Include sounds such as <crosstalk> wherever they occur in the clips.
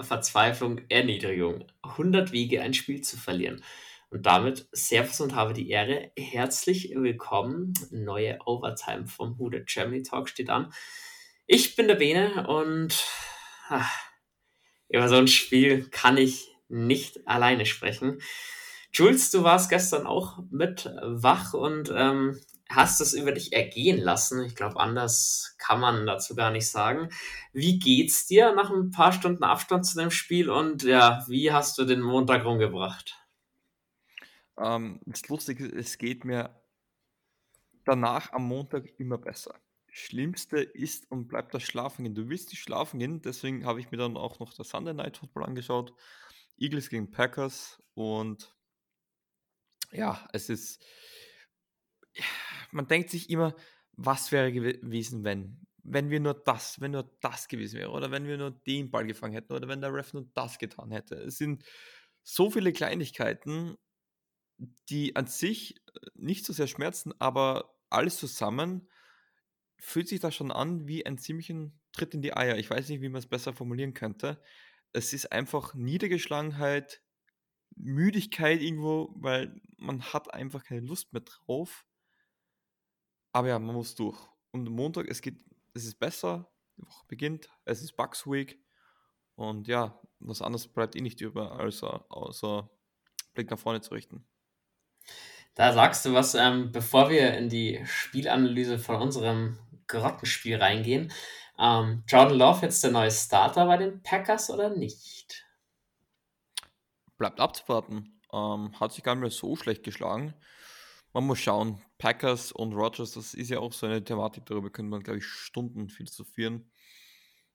Verzweiflung, Erniedrigung. 100 Wege, ein Spiel zu verlieren. Und damit Servus und habe die Ehre. Herzlich willkommen. Neue Overtime vom Hude Germany Talk steht an. Ich bin der Bene und ach, über so ein Spiel kann ich nicht alleine sprechen. Jules, du warst gestern auch mit wach und ähm, hast es über dich ergehen lassen. Ich glaube, anders kann man dazu gar nicht sagen. Wie geht's dir nach ein paar Stunden Abstand zu dem Spiel und ja, wie hast du den Montag rumgebracht? Ähm, das Lustige ist, es geht mir danach am Montag immer besser. Schlimmste ist und bleibt das Schlafen gehen. Du willst nicht schlafen gehen, deswegen habe ich mir dann auch noch das Sunday Night Football angeschaut. Eagles gegen Packers und ja, es ist man denkt sich immer, was wäre gewesen, wenn? Wenn wir nur das, wenn nur das gewesen wäre oder wenn wir nur den Ball gefangen hätten oder wenn der Ref nur das getan hätte. Es sind so viele Kleinigkeiten, die an sich äh, nicht so sehr schmerzen, aber alles zusammen fühlt sich da schon an wie ein ziemlichen Tritt in die Eier. Ich weiß nicht, wie man es besser formulieren könnte. Es ist einfach Niedergeschlagenheit, Müdigkeit irgendwo, weil man hat einfach keine Lust mehr drauf. Aber ja, man muss durch. Und Montag, es geht, es ist besser, die Woche beginnt, es ist Bugs Week. Und ja, was anderes bleibt eh nicht über, als außer Blick nach vorne zu richten. Da sagst du was, ähm, bevor wir in die Spielanalyse von unserem Grottenspiel reingehen. Ähm, Jordan Love jetzt der neue Starter bei den Packers oder nicht? Bleibt abzuwarten. Ähm, hat sich gar nicht mehr so schlecht geschlagen man muss schauen. Packers und Rogers, das ist ja auch so eine Thematik, darüber könnte man, glaube ich, Stunden philosophieren.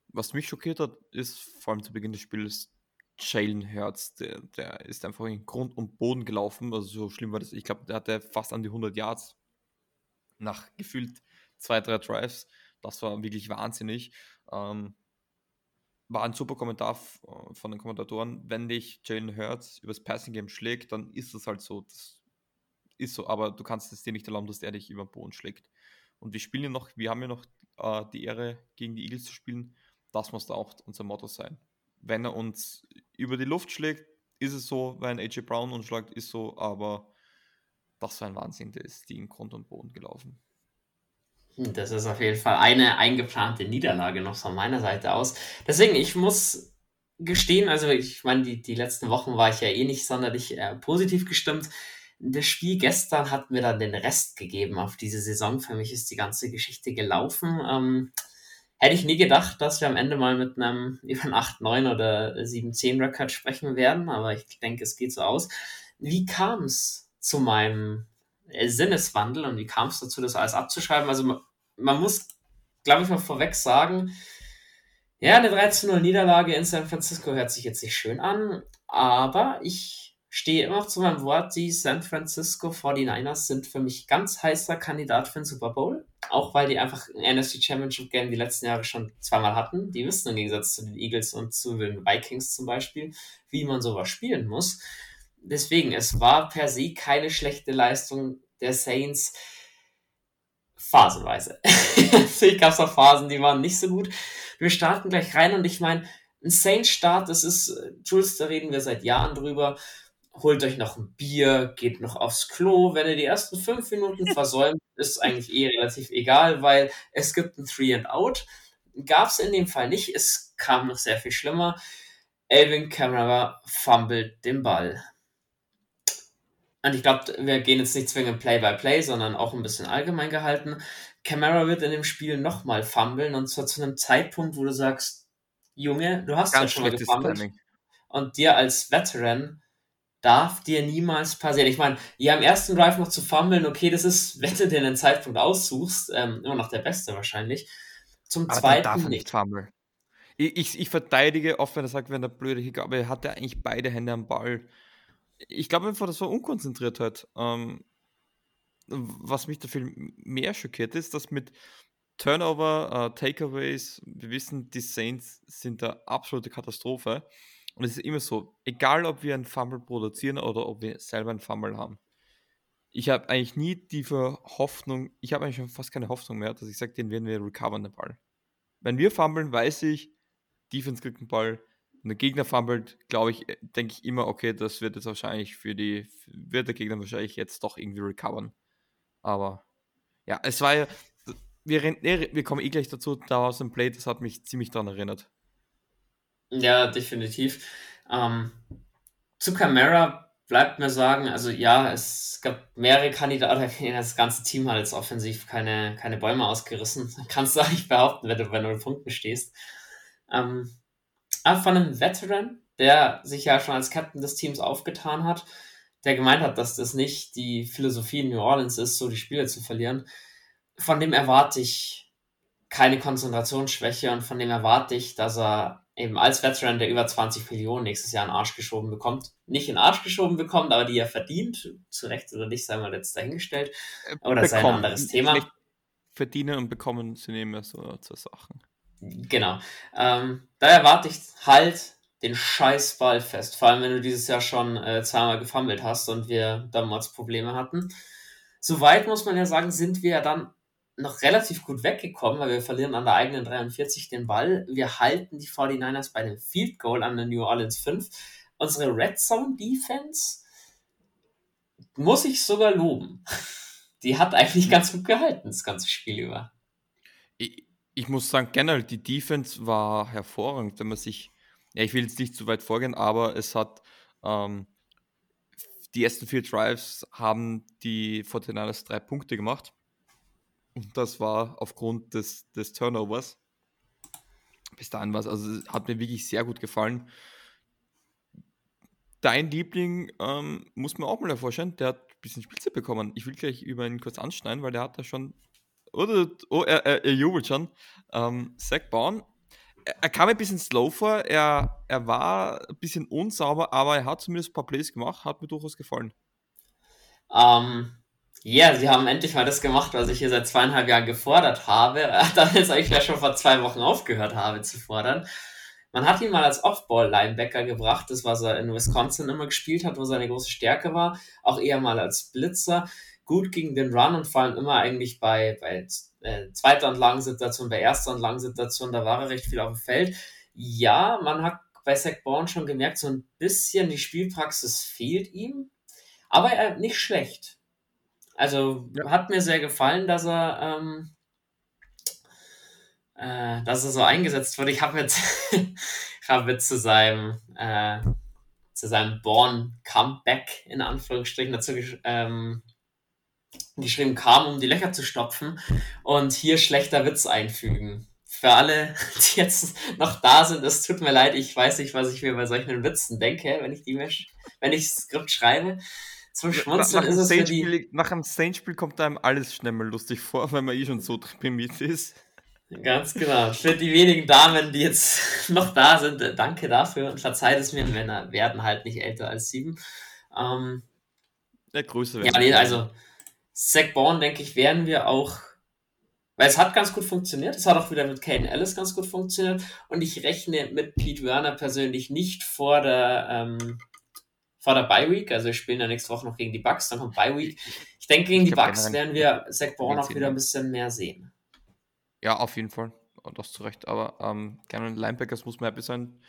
Was mich schockiert hat, ist vor allem zu Beginn des Spiels Jalen Hurts. Der, der ist einfach in Grund und Boden gelaufen. Also so schlimm war das. Ich glaube, der hatte fast an die 100 Yards nach gefühlt zwei, drei Drives. Das war wirklich wahnsinnig. Ähm, war ein super Kommentar von den Kommentatoren. Wenn dich Jalen Hurts übers Passing Game schlägt, dann ist das halt so. Das ist so, aber du kannst es dir nicht erlauben, dass er dich über den Boden schlägt. Und wir spielen ja noch, wir haben ja noch äh, die Ehre, gegen die Eagles zu spielen. Das muss da auch unser Motto sein. Wenn er uns über die Luft schlägt, ist es so, wenn AJ Brown uns schlägt, ist so, aber das war ein Wahnsinn, der ist in Grund und Boden gelaufen. Hm, das ist auf jeden Fall eine eingeplante Niederlage noch von meiner Seite aus. Deswegen, ich muss gestehen, also ich meine, die, die letzten Wochen war ich ja eh nicht sonderlich äh, positiv gestimmt das Spiel gestern hat mir dann den Rest gegeben auf diese Saison. Für mich ist die ganze Geschichte gelaufen. Ähm, hätte ich nie gedacht, dass wir am Ende mal mit einem <laughs> über 8-9 oder 7-10 Rekord sprechen werden, aber ich denke, es geht so aus. Wie kam es zu meinem Sinneswandel und wie kam es dazu, das alles abzuschreiben? Also man, man muss, glaube ich, mal vorweg sagen, ja, eine 13-0 Niederlage in San Francisco hört sich jetzt nicht schön an, aber ich stehe immer zu meinem Wort, die San Francisco 49ers sind für mich ganz heißer Kandidat für den Super Bowl. Auch weil die einfach ein NFC Championship Game die letzten Jahre schon zweimal hatten. Die wissen im Gegensatz zu den Eagles und zu den Vikings zum Beispiel, wie man sowas spielen muss. Deswegen, es war per se keine schlechte Leistung der Saints. Phasenweise. <laughs> Natürlich gab es auch Phasen, die waren nicht so gut. Wir starten gleich rein und ich meine, ein Saints-Start, das ist, Jules, da reden wir seit Jahren drüber holt euch noch ein Bier, geht noch aufs Klo. Wenn ihr die ersten fünf Minuten <laughs> versäumt, ist eigentlich eh relativ egal, weil es gibt ein Three and Out. Gab es in dem Fall nicht. Es kam noch sehr viel schlimmer. Elvin Kamara fummelt den Ball. Und ich glaube, wir gehen jetzt nicht zwingend Play-by-Play, -play, sondern auch ein bisschen allgemein gehalten. Camara wird in dem Spiel nochmal fummeln und zwar zu einem Zeitpunkt, wo du sagst, Junge, du hast ja schon mal gefummelt. Und dir als Veteran darf dir niemals passieren. Ich meine, ja, im ersten Drive noch zu fummeln, okay, das ist, <laughs> wenn du dir einen Zeitpunkt aussuchst, ähm, immer noch der beste wahrscheinlich. Zum aber zweiten darf er nicht fummeln. Ich, ich, ich, verteidige oft, wenn er sagt, wenn der blöde Hick, aber er hatte eigentlich beide Hände am Ball. Ich glaube einfach, das war unkonzentriert halt. Ähm, was mich da viel mehr schockiert ist, dass mit Turnover, uh, Takeaways, wir wissen, die Saints sind da absolute Katastrophe. Und es ist immer so, egal ob wir einen Fumble produzieren oder ob wir selber einen Fumble haben. Ich habe eigentlich nie die Hoffnung, ich habe eigentlich schon fast keine Hoffnung mehr, dass ich sage, den werden wir recovern, den Ball. Wenn wir fummeln, weiß ich, Defense kriegt den Ball und der Gegner fummelt, glaube ich, äh, denke ich immer, okay, das wird jetzt wahrscheinlich für die, wird der Gegner wahrscheinlich jetzt doch irgendwie recovern. Aber ja, es war ja, wir, wir kommen eh gleich dazu, da war so ein Play, das hat mich ziemlich daran erinnert. Ja, definitiv. Ähm, zu Camara bleibt mir sagen, also ja, es gab mehrere Kandidaten, <laughs> das ganze Team hat jetzt offensiv keine, keine Bäume ausgerissen. <laughs> Kannst du eigentlich behaupten, wenn du bei null Punkten stehst. Ähm, aber von einem Veteran, der sich ja schon als Captain des Teams aufgetan hat, der gemeint hat, dass das nicht die Philosophie in New Orleans ist, so die Spiele zu verlieren. Von dem erwarte ich keine Konzentrationsschwäche und von dem erwarte ich, dass er eben als Veteran, der über 20 Millionen nächstes Jahr in Arsch geschoben bekommt, nicht in Arsch geschoben bekommt, aber die er verdient, zu Recht oder nicht, sei mal jetzt dahingestellt. Aber das ist ein anderes Thema. Verdienen und bekommen sind immer so zwei Sachen. Genau. Ähm, da erwarte ich halt den Scheißball fest. Vor allem, wenn du dieses Jahr schon äh, zweimal gefummelt hast und wir damals Probleme hatten. Soweit muss man ja sagen, sind wir ja dann noch relativ gut weggekommen, weil wir verlieren an der eigenen 43 den Ball. Wir halten die 49ers bei dem Field Goal an der New Orleans 5. Unsere Red Zone Defense muss ich sogar loben. <laughs> Die hat eigentlich ganz gut gehalten, das ganze Spiel über. Ich, ich muss sagen, generell, die Defense war hervorragend, wenn man sich, ja, ich will jetzt nicht zu weit vorgehen, aber es hat, ähm, die ersten vier Drives haben die 49ers drei Punkte gemacht. Und das war aufgrund des, des Turnovers. Bis dahin war es, also hat mir wirklich sehr gut gefallen. Dein Liebling ähm, muss man auch mal hervorstellen, der hat ein bisschen Spitze bekommen. Ich will gleich über ihn kurz anschneiden, weil der hat da schon oder, oh, er, er, er jubelt schon. Ähm, Zach Baum, er, er, kam ein bisschen slow vor, er, er war ein bisschen unsauber, aber er hat zumindest ein paar Plays gemacht, hat mir durchaus gefallen. Ähm, ja, yeah, sie haben endlich mal das gemacht, was ich hier seit zweieinhalb Jahren gefordert habe, <laughs> dann jetzt eigentlich schon vor zwei Wochen aufgehört habe zu fordern. Man hat ihn mal als Off-Ball-Linebacker gebracht, das was er in Wisconsin immer gespielt hat, wo seine große Stärke war, auch eher mal als Blitzer gut gegen den Run und vor allem immer eigentlich bei, bei äh, zweiter und langen Situation, bei erster und langen Situation, da war er recht viel auf dem Feld. Ja, man hat bei Zach Bourne schon gemerkt, so ein bisschen die Spielpraxis fehlt ihm, aber er nicht schlecht. Also ja. hat mir sehr gefallen, dass er, ähm, äh, dass er so eingesetzt wurde. Ich habe jetzt, hab jetzt <laughs> zu seinem äh, zu seinem Born Comeback in Anführungsstrichen dazu ähm, geschrieben kam, um die Löcher zu stopfen und hier schlechter Witz einfügen. Für alle, <laughs> die jetzt noch da sind, es tut mir leid, ich weiß nicht, was ich mir bei solchen Witzen denke, wenn ich die wenn ich das Skript schreibe. Zum Schmunzeln nach, ist es für die... Nach einem Saints-Spiel kommt einem alles schnell mal lustig vor, weil man eh schon so deprimiert ist. Ganz genau. Für die wenigen Damen, die jetzt <laughs> noch da sind, danke dafür und verzeiht es mir, Männer werden halt nicht älter als sieben. Ähm, Der Größe Ja, nee, also Zach Bourne, denke ich, werden wir auch, weil es hat ganz gut funktioniert. Es hat auch wieder mit Caden Ellis ganz gut funktioniert. Und ich rechne mit Pete Werner persönlich nicht vor der, ähm, vor der Bye Week. Also wir spielen ja nächste Woche noch gegen die Bucks, dann kommt Bye Week. Ich denke, gegen ich die Bucks werden wir Zach Bourne auch wieder ein bisschen mehr sehen. Ja, auf jeden Fall. Und das zu Recht. Aber ähm, gerne Linebackers muss man happy sein.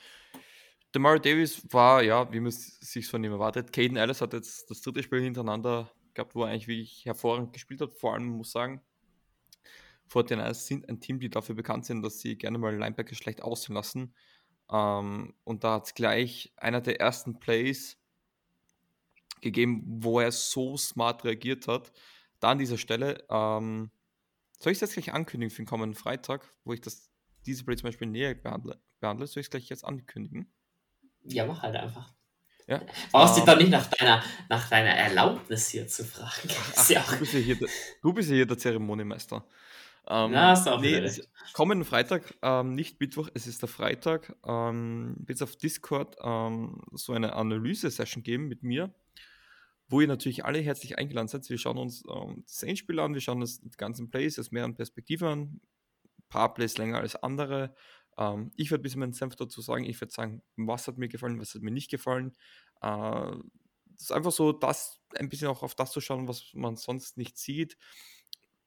Demar Davis war, ja, wie man es sich von ihm erwartet. Caden Ellis hat jetzt das dritte Spiel hintereinander gehabt, wo er eigentlich wirklich hervorragend gespielt hat. Vor allem muss ich sagen, 49ers sind ein Team, die dafür bekannt sind, dass sie gerne mal Linebacker schlecht aussehen lassen. Ähm, und da hat es gleich einer der ersten Plays gegeben, wo er so smart reagiert hat. Da an dieser Stelle, ähm, soll ich das gleich ankündigen für den kommenden Freitag, wo ich das, diese Play zum Beispiel näher behandle? behandle? Soll ich es gleich jetzt ankündigen? Ja, mach halt einfach. Ja. Brauchst um, dich doch nicht nach deiner, nach deiner Erlaubnis hier zu fragen. <laughs> Ach, ja du, bist ja hier der, du bist ja hier der Zeremoniemeister. Ähm, ja, hast du auch nee, kommenden Freitag, ähm, nicht Mittwoch, es ist der Freitag, ähm, wird es auf Discord ähm, so eine Analyse-Session geben mit mir, wo ihr natürlich alle herzlich eingeladen seid. Wir schauen uns ähm, das Endspiel an, wir schauen uns die ganzen Plays aus mehreren Perspektiven an, ein paar Plays länger als andere, ähm, ich würde ein bisschen meinen Senf dazu sagen. Ich würde sagen, was hat mir gefallen, was hat mir nicht gefallen. Äh, das ist einfach so, das ein bisschen auch auf das zu schauen, was man sonst nicht sieht.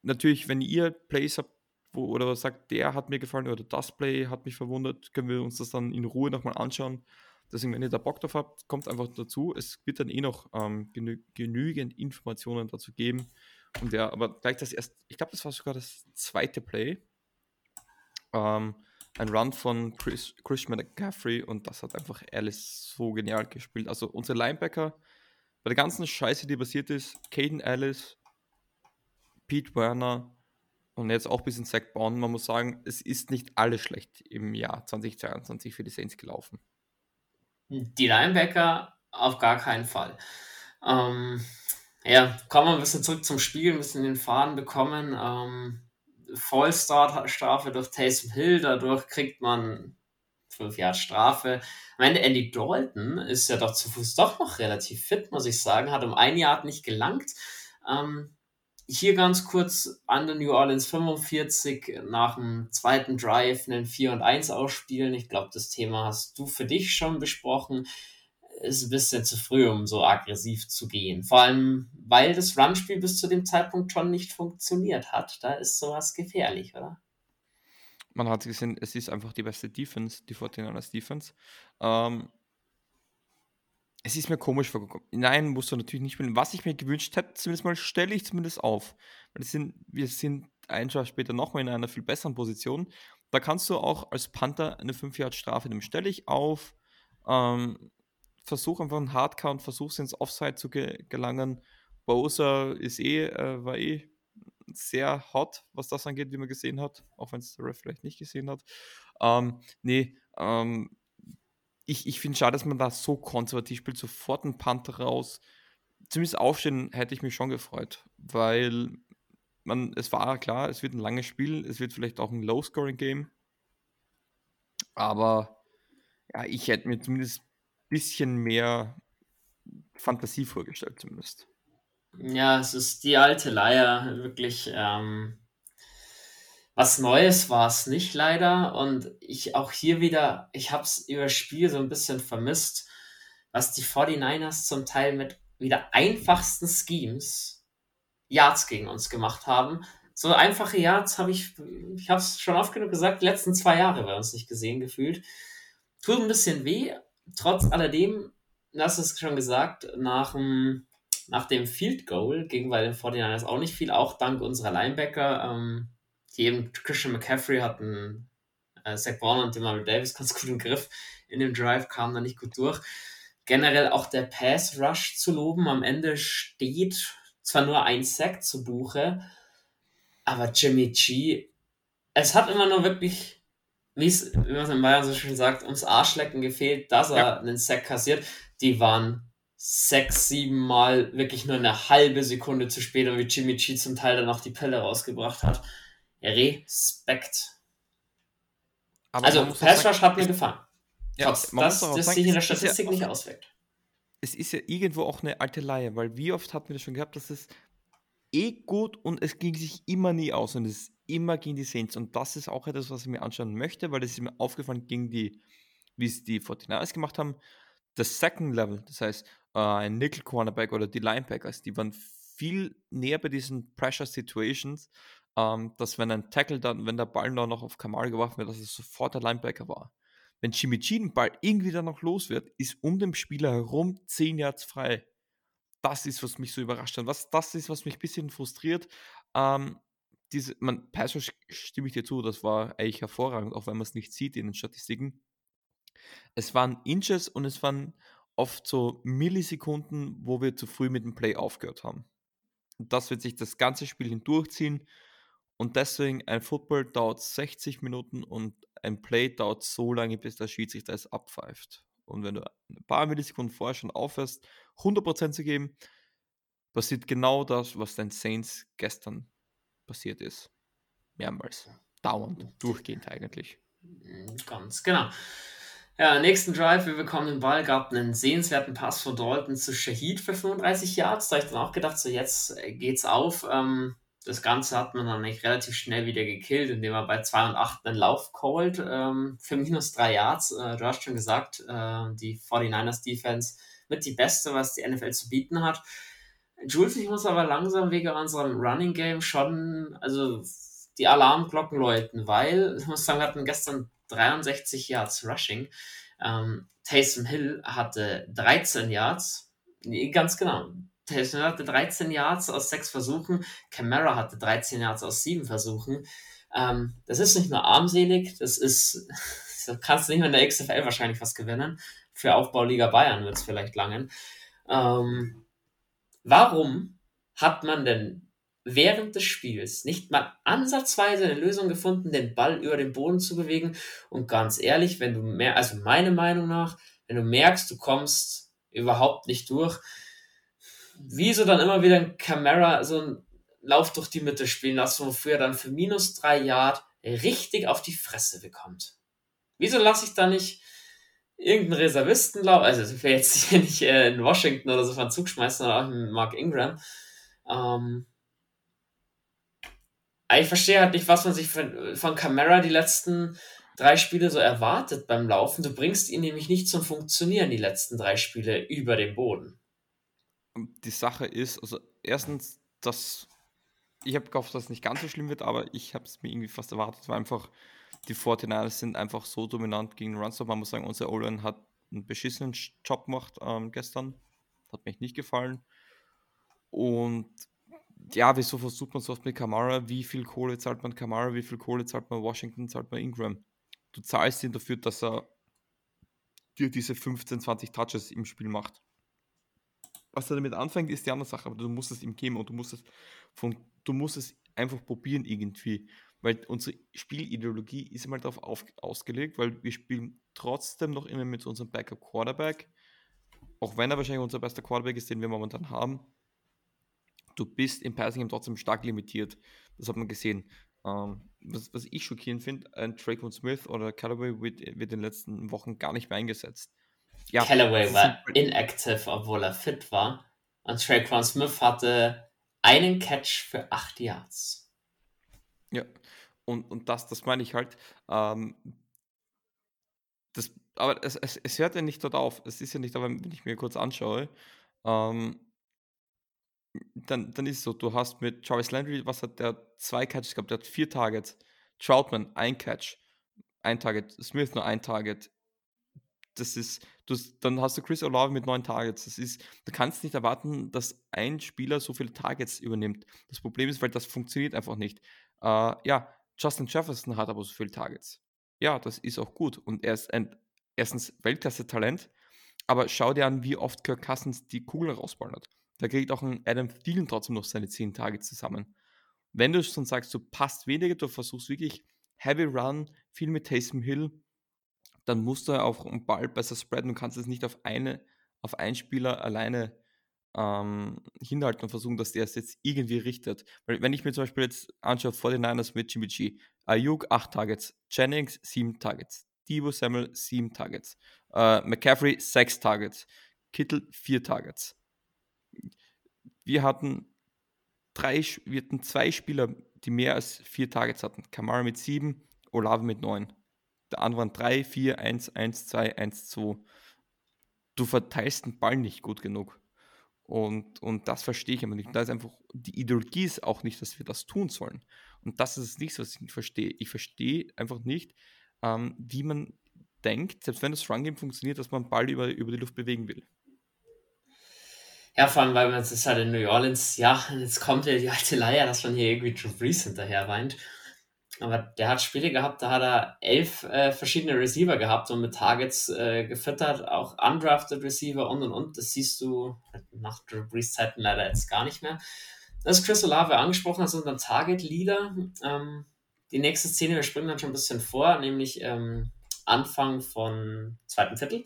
Natürlich, wenn ihr Plays habt, wo, oder sagt, der hat mir gefallen oder das Play hat mich verwundert, können wir uns das dann in Ruhe nochmal anschauen. Deswegen, wenn ihr da Bock drauf habt, kommt einfach dazu. Es wird dann eh noch ähm, genü genügend Informationen dazu geben. Und ja, aber gleich das erste, ich glaube, das war sogar das zweite Play. Ähm, ein Run von Chris, Christian McCaffrey und das hat einfach Alice so genial gespielt. Also unsere Linebacker, bei der ganzen Scheiße, die passiert ist, Caden Alice, Pete Werner und jetzt auch ein bisschen Zach Bond, man muss sagen, es ist nicht alles schlecht im Jahr 2022 für die Saints gelaufen. Die Linebacker auf gar keinen Fall. Ähm, ja, kommen wir ein bisschen zurück zum Spiel, ein bisschen den Faden bekommen. Ähm, Fallstart-Strafe durch Taysom Hill, dadurch kriegt man fünf Jahre Strafe. Am Ende Andy Dalton ist ja doch zu Fuß doch noch relativ fit, muss ich sagen, hat um ein Jahr nicht gelangt. Ähm, hier ganz kurz an den New Orleans 45 nach dem zweiten Drive einen 4 und 1 ausspielen. Ich glaube, das Thema hast du für dich schon besprochen ist ein bisschen zu früh, um so aggressiv zu gehen. Vor allem, weil das Run-Spiel bis zu dem Zeitpunkt schon nicht funktioniert hat. Da ist sowas gefährlich, oder? Man hat gesehen, es ist einfach die beste Defense, die 49ers Defense. Ähm, es ist mir komisch vorgekommen. Nein, musst du natürlich nicht spielen. Was ich mir gewünscht hätte, zumindest mal stelle ich zumindest auf. Weil sind, wir sind ein Jahr später nochmal in einer viel besseren Position. Da kannst du auch als Panther eine 5-Yard-Strafe nehmen. Stelle ich auf, ähm, versuch einfach einen Hardcount, versuch ins Offside zu ge gelangen. Bowser ist eh, äh, war eh sehr hot, was das angeht, wie man gesehen hat, auch wenn es der Ref vielleicht nicht gesehen hat. Ähm, nee, ähm, ich, ich finde schade, dass man da so konservativ spielt, sofort ein Panther raus. Zumindest aufstehen hätte ich mich schon gefreut, weil man, es war klar, es wird ein langes Spiel, es wird vielleicht auch ein Low-Scoring-Game. Aber ja, ich hätte mir zumindest bisschen mehr Fantasie vorgestellt, zumindest. Ja, es ist die alte Leier, wirklich. Ähm, was Neues war es nicht leider. Und ich auch hier wieder, ich habe es über Spiel so ein bisschen vermisst, was die 49ers zum Teil mit wieder einfachsten Schemes Yards gegen uns gemacht haben. So einfache Yards habe ich, ich habe es schon oft genug gesagt, die letzten zwei Jahre bei uns nicht gesehen gefühlt. Tut ein bisschen weh, trotz alledem, das ist schon gesagt, nach dem, nach dem Field Goal ging bei den 49ers auch nicht viel, auch dank unserer Linebacker. Ähm, die eben Christian McCaffrey hatten äh, Zach Brown und Demario Davis <laughs> ganz gut im Griff in dem Drive, kam da nicht gut durch. Generell auch der Pass Rush zu loben. Am Ende steht zwar nur ein Sack zu Buche, aber Jimmy G, es hat immer nur wirklich wie man es in Bayern so schön sagt, ums Arschlecken gefehlt, dass er ja. einen Sack kassiert. Die waren sechs, sieben Mal wirklich nur eine halbe Sekunde zu spät und wie Jimmy G zum Teil dann noch die Pille rausgebracht hat. Respekt. Aber also, Pass Rush hat mir gefallen. Ja, Trotz, dass das sich in der Statistik ja nicht auswirkt. Es ist ja irgendwo auch eine alte Laie, weil wie oft hatten wir das schon gehabt, dass es eh gut und es ging sich immer nie aus und es immer gegen die Saints. Und das ist auch etwas, was ich mir anschauen möchte, weil es ist mir aufgefallen gegen die, wie es die 49ers gemacht haben, das Second Level, das heißt äh, ein Nickel Cornerback oder die Linebackers, die waren viel näher bei diesen Pressure Situations, ähm, dass wenn ein Tackle dann, wenn der Ball dann noch auf Kamal geworfen wird, dass es sofort der Linebacker war. Wenn Jimmy G den Ball irgendwie dann noch los wird, ist um den Spieler herum 10 Yards frei. Das ist, was mich so überrascht hat. Was, das ist, was mich ein bisschen frustriert. Ähm, diese, man, Pass stimme ich dir zu, das war eigentlich hervorragend, auch wenn man es nicht sieht in den Statistiken. Es waren Inches und es waren oft so Millisekunden, wo wir zu früh mit dem Play aufgehört haben. Und das wird sich das ganze Spiel hindurchziehen. Und deswegen ein Football dauert 60 Minuten und ein Play dauert so lange, bis der Schiedsrichter es abpfeift. Und wenn du ein paar Millisekunden vorher schon aufhörst, 100% zu geben, passiert genau das, was den Saints gestern passiert ist. Mehrmals. Dauernd, durchgehend eigentlich. Mhm, ganz genau. Ja, nächsten Drive, wir bekommen den Ball, gab einen sehenswerten Pass von Dalton zu Shahid für 35 Yards. Da habe ich dann auch gedacht, so jetzt äh, geht's auf. Ähm, das Ganze hat man dann eigentlich relativ schnell wieder gekillt, indem er bei 2 und 8 einen Lauf callt ähm, für minus 3 Yards. Äh, du hast schon gesagt, äh, die 49ers Defense mit die beste, was die NFL zu bieten hat. Jules, ich muss aber langsam wegen unserem Running Game schon, also die Alarmglocken läuten, weil, <laughs> ich muss sagen, wir hatten gestern 63 Yards Rushing. Ähm, Taysom Hill hatte 13 Yards. Nee, ganz genau. Taysom Hill hatte 13 Yards aus 6 Versuchen. Camara hatte 13 Yards aus 7 Versuchen. Ähm, das ist nicht nur armselig, das ist, <laughs> da kannst du nicht mehr in der XFL wahrscheinlich was gewinnen. Für Aufbauliga Bayern wird es vielleicht langen. Ähm, warum hat man denn während des Spiels nicht mal ansatzweise eine Lösung gefunden, den Ball über den Boden zu bewegen? Und ganz ehrlich, wenn du mehr, also meine Meinung nach, wenn du merkst, du kommst überhaupt nicht durch, wieso dann immer wieder ein Camera so ein Lauf durch die Mitte spielen lassen, wofür er dann für minus drei Yard richtig auf die Fresse bekommt. Wieso lasse ich da nicht irgendeinen Reservistenlauf, also ich will jetzt hier nicht äh, in Washington oder so von Zug schmeißen oder auch in Mark Ingram. Ähm, ich verstehe halt nicht, was man sich von, von Camara die letzten drei Spiele so erwartet beim Laufen. Du bringst ihn nämlich nicht zum Funktionieren, die letzten drei Spiele über den Boden. Die Sache ist, also erstens, dass ich habe gehofft, dass es nicht ganz so schlimm wird, aber ich habe es mir irgendwie fast erwartet, weil einfach die 49ers sind einfach so dominant gegen Runstop. Man muss sagen, unser Olin hat einen beschissenen Job gemacht ähm, gestern. Hat mir nicht gefallen. Und ja, wieso versucht man so oft mit Kamara? Wie viel Kohle zahlt man Kamara? Wie viel Kohle zahlt man Washington? Zahlt man Ingram? Du zahlst ihn dafür, dass er dir diese 15, 20 Touches im Spiel macht. Was er damit anfängt, ist die andere Sache, aber du musst es ihm geben und du musst es von du musst es einfach probieren irgendwie. Weil unsere Spielideologie ist immer darauf auf, ausgelegt, weil wir spielen trotzdem noch immer mit unserem Backup Quarterback. Auch wenn er wahrscheinlich unser bester Quarterback ist, den wir momentan haben. Du bist im Passing trotzdem stark limitiert. Das hat man gesehen. Ähm, was, was, ich schockierend finde, ein Traquan Smith oder Callaway wird, wird in den letzten Wochen gar nicht mehr eingesetzt. Ja, Callaway war inactive, obwohl er fit war. Und Traquan Smith hatte einen Catch für acht Yards. Ja, und, und das, das meine ich halt. Ähm, das, aber es, es, es hört ja nicht dort auf. Es ist ja nicht, aber wenn ich mir kurz anschaue, ähm, dann, dann ist es so, du hast mit Jarvis Landry, was hat der? Zwei Catches gehabt, der hat vier Targets. Troutman, ein Catch, ein Target. Smith nur ein Target das ist, du, dann hast du Chris Olave mit neun Targets. Das ist, du kannst nicht erwarten, dass ein Spieler so viele Targets übernimmt. Das Problem ist, weil das funktioniert einfach nicht. Äh, ja, Justin Jefferson hat aber so viele Targets. Ja, das ist auch gut. Und er ist ein erstens Weltklasse-Talent, aber schau dir an, wie oft Kirk Cousins die Kugel rausballert. Da kriegt auch ein Adam Thielen trotzdem noch seine zehn Targets zusammen. Wenn du schon sagst, du passt weniger, du versuchst wirklich Heavy Run, viel mit Taysom Hill, dann musst du auch einen Ball besser spreaden. Du kannst es nicht auf eine, auf einen Spieler alleine ähm, hinhalten und versuchen, dass der es jetzt irgendwie richtet. Weil wenn ich mir zum Beispiel jetzt anschaue, 49ers mit Jimmy G, Ayuk 8 Targets, Jennings 7 Targets, Debo Samuel 7 Targets, äh, McCaffrey 6 Targets, Kittel 4 Targets. Wir hatten drei, wir hatten zwei Spieler, die mehr als vier Targets hatten. Kamara mit 7, Olave mit 9 der waren 3, 4, 1, 1, 2, 1, 2. Du verteilst den Ball nicht gut genug. Und, und das verstehe ich aber nicht. Da ist einfach, die Ideologie ist auch nicht, dass wir das tun sollen. Und das ist nichts, was ich nicht verstehe. Ich verstehe einfach nicht, ähm, wie man denkt, selbst wenn das Run-Game funktioniert, dass man Ball über, über die Luft bewegen will. Ja, vor allem, weil man es halt in New Orleans, ja, jetzt kommt ja die alte Leier, dass man hier irgendwie Drew Brees hinterher weint. Aber der hat Spiele gehabt, da hat er elf äh, verschiedene Receiver gehabt und mit Targets äh, gefüttert, auch undrafted Receiver und und und. Das siehst du nach Drew Brees Zeiten leider jetzt gar nicht mehr. Das ist Chris Olave angesprochen, also unser Target Leader. Ähm, die nächste Szene, wir springen dann schon ein bisschen vor, nämlich ähm, Anfang von zweiten Viertel.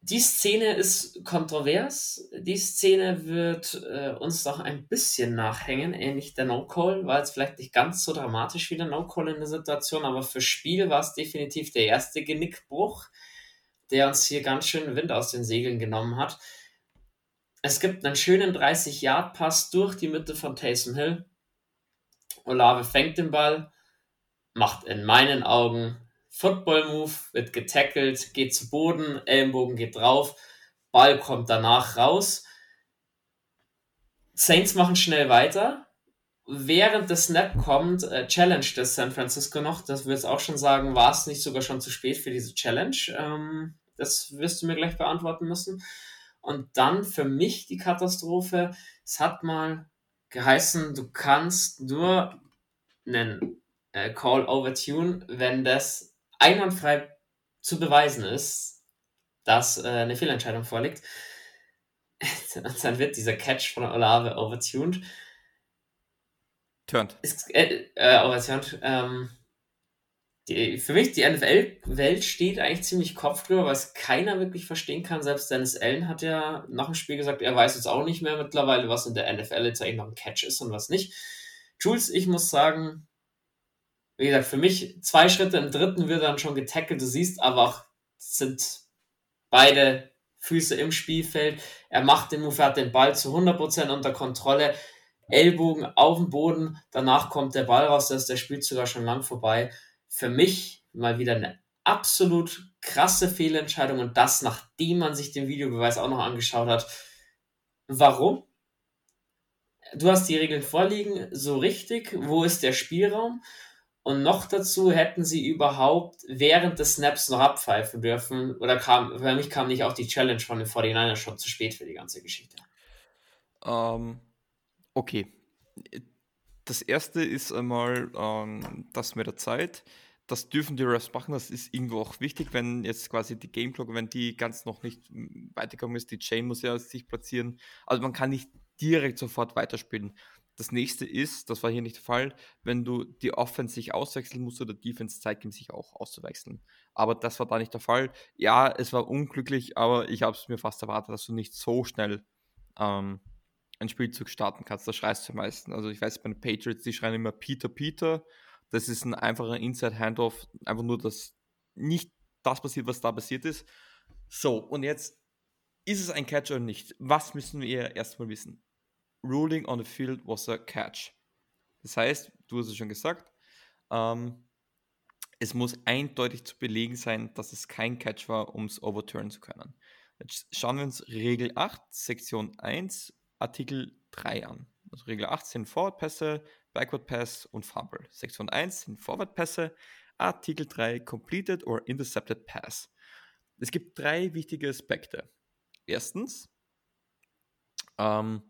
Die Szene ist kontrovers. Die Szene wird äh, uns doch ein bisschen nachhängen, ähnlich der No-Call. War jetzt vielleicht nicht ganz so dramatisch wie der No-Call in der Situation, aber für Spiel war es definitiv der erste Genickbruch, der uns hier ganz schön Wind aus den Segeln genommen hat. Es gibt einen schönen 30-Yard-Pass durch die Mitte von Taysom Hill. Olave fängt den Ball, macht in meinen Augen Football-Move, wird getackelt, geht zu Boden, Ellenbogen geht drauf, Ball kommt danach raus. Saints machen schnell weiter während der Snap kommt, äh, challenge das San Francisco noch. Das wird auch schon sagen, war es nicht sogar schon zu spät für diese Challenge? Ähm, das wirst du mir gleich beantworten müssen. Und dann für mich die Katastrophe. Es hat mal geheißen, du kannst nur einen äh, Call overtune, wenn das einwandfrei zu beweisen ist, dass äh, eine Fehlentscheidung vorliegt. Und <laughs> dann wird dieser Catch von Olave overtuned. Turned. Ist, äh, äh, overturned. Ähm, die, für mich, die NFL-Welt steht eigentlich ziemlich Kopf drüber, weil es keiner wirklich verstehen kann. Selbst Dennis Allen hat ja nach dem Spiel gesagt, er weiß jetzt auch nicht mehr mittlerweile, was in der NFL jetzt eigentlich noch ein Catch ist und was nicht. Jules, ich muss sagen, wie gesagt, für mich zwei Schritte im dritten wird dann schon getackelt. Du siehst aber auch, sind beide Füße im Spielfeld. Er macht den Move, er hat den Ball zu 100% unter Kontrolle. Ellbogen auf dem Boden, danach kommt der Ball raus, da ist der Spiel sogar schon lang vorbei für mich mal wieder eine absolut krasse Fehlentscheidung und das, nachdem man sich den Videobeweis auch noch angeschaut hat. Warum? Du hast die Regeln vorliegen, so richtig. Wo ist der Spielraum? Und noch dazu hätten sie überhaupt während des Snaps noch abpfeifen dürfen. Oder kam, für mich kam nicht auch die Challenge von den 49ers schon zu spät für die ganze Geschichte. Ähm, okay das erste ist einmal ähm, das mit der Zeit. Das dürfen die Refs machen, das ist irgendwo auch wichtig, wenn jetzt quasi die Game Clock, wenn die ganz noch nicht hm, weitergekommen ist, die Chain muss ja sich platzieren. Also man kann nicht direkt sofort weiterspielen. Das nächste ist, das war hier nicht der Fall, wenn du die Offense sich auswechseln musst oder Defense zeigt ihm sich auch auszuwechseln. Aber das war da nicht der Fall. Ja, es war unglücklich, aber ich habe es mir fast erwartet, dass du nicht so schnell ähm, einen Spielzug starten kannst, da schreist du am meisten. Also ich weiß, bei den Patriots, die schreien immer Peter, Peter. Das ist ein einfacher Inside-Handoff, einfach nur, dass nicht das passiert, was da passiert ist. So, und jetzt ist es ein Catch oder nicht? Was müssen wir erstmal wissen? Ruling on the field was a catch. Das heißt, du hast es schon gesagt, ähm, es muss eindeutig zu belegen sein, dass es kein Catch war, um es overturnen zu können. Jetzt schauen wir uns Regel 8, Sektion 1 Artikel 3 an. Also Regel 8 sind Forward-Pässe, Backward-Pass und Fumble. Sektion 1 sind Forward-Pässe, Artikel 3 Completed or Intercepted Pass. Es gibt drei wichtige Aspekte. Erstens, ähm,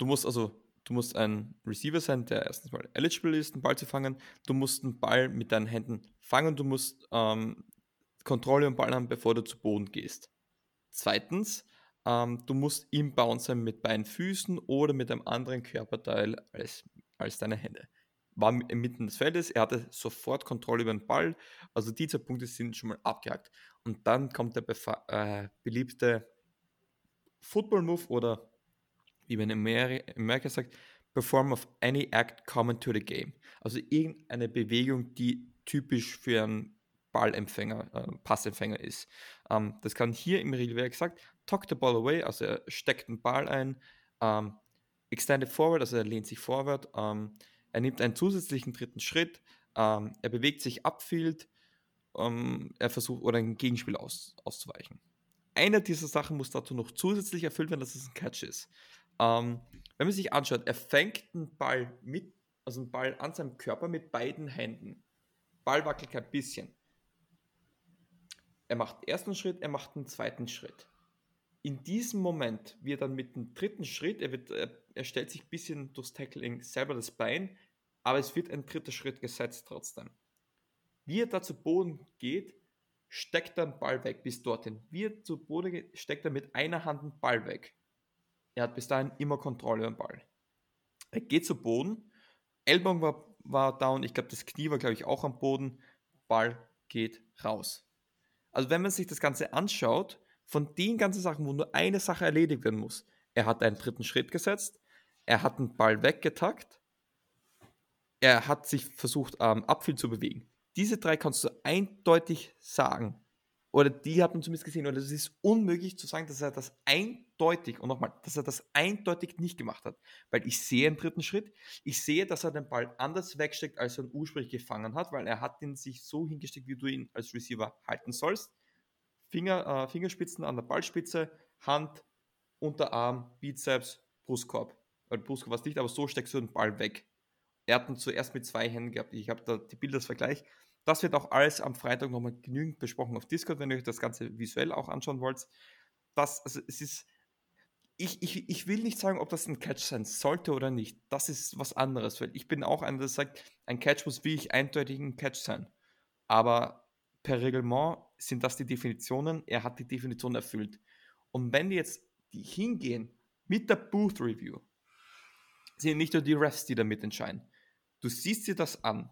du musst also du musst ein Receiver sein, der erstens mal eligible ist, einen Ball zu fangen. Du musst einen Ball mit deinen Händen fangen. Du musst ähm, Kontrolle am Ball haben, bevor du zu Boden gehst. Zweitens, ähm, du musst im Bounce sein mit beiden Füßen oder mit einem anderen Körperteil als, als deine Hände. War mitten des Feldes, er hatte sofort Kontrolle über den Ball, also diese Punkte sind schon mal abgehakt. Und dann kommt der äh, beliebte Football-Move oder wie man in Amerika sagt, Perform of any act common to the game. Also irgendeine Bewegung, die typisch für einen Ballempfänger, äh, Passempfänger ist. Ähm, das kann hier im Regelwerk gesagt, tuck the ball away, also er steckt den Ball ein, ähm, extended forward, also er lehnt sich vorwärts, ähm, er nimmt einen zusätzlichen dritten Schritt, ähm, er bewegt sich upfield, ähm, er versucht oder ein Gegenspiel aus, auszuweichen. Eine dieser Sachen muss dazu noch zusätzlich erfüllt werden, dass es ein Catch ist. Ähm, wenn man sich anschaut, er fängt den Ball mit, also einen Ball an seinem Körper mit beiden Händen. Ball wackelt kein bisschen. Er macht den ersten Schritt, er macht den zweiten Schritt. In diesem Moment, wie er dann mit dem dritten Schritt, er, wird, er stellt sich ein bisschen durchs Tackling selber das Bein, aber es wird ein dritter Schritt gesetzt trotzdem. Wie er da zu Boden geht, steckt er den Ball weg bis dorthin. Wie er zu Boden geht, steckt er mit einer Hand den Ball weg. Er hat bis dahin immer Kontrolle den Ball. Er geht zu Boden, Ellbogen war, war down, ich glaube das Knie war glaube ich auch am Boden, Ball geht raus. Also wenn man sich das Ganze anschaut, von den ganzen Sachen, wo nur eine Sache erledigt werden muss, er hat einen dritten Schritt gesetzt, er hat den Ball weggetackt, er hat sich versucht, ähm, Abfield zu bewegen. Diese drei kannst du eindeutig sagen. Oder die hat man zumindest gesehen. Oder es ist unmöglich zu sagen, dass er das eindeutig, und nochmal, dass er das eindeutig nicht gemacht hat. Weil ich sehe einen dritten Schritt. Ich sehe, dass er den Ball anders wegsteckt, als er ihn ursprünglich gefangen hat, weil er hat ihn sich so hingesteckt, wie du ihn als Receiver halten sollst. Finger, äh, Fingerspitzen an der Ballspitze, Hand, Unterarm, Bizeps, Brustkorb. weil Brusco war es nicht, aber so steckst du den Ball weg. Er hat ihn zuerst mit zwei Händen gehabt. Ich habe da die Bilder als Vergleich. Das wird auch alles am Freitag nochmal genügend besprochen auf Discord, wenn ihr euch das Ganze visuell auch anschauen wollt. Das, also es ist, ich, ich, ich will nicht sagen, ob das ein Catch sein sollte oder nicht. Das ist was anderes, weil ich bin auch einer, der sagt, ein Catch muss wirklich eindeutig ein Catch sein. Aber per Reglement sind das die Definitionen. Er hat die Definition erfüllt. Und wenn die jetzt die hingehen mit der Booth Review, sind nicht nur die Refs, die damit entscheiden. Du siehst dir das an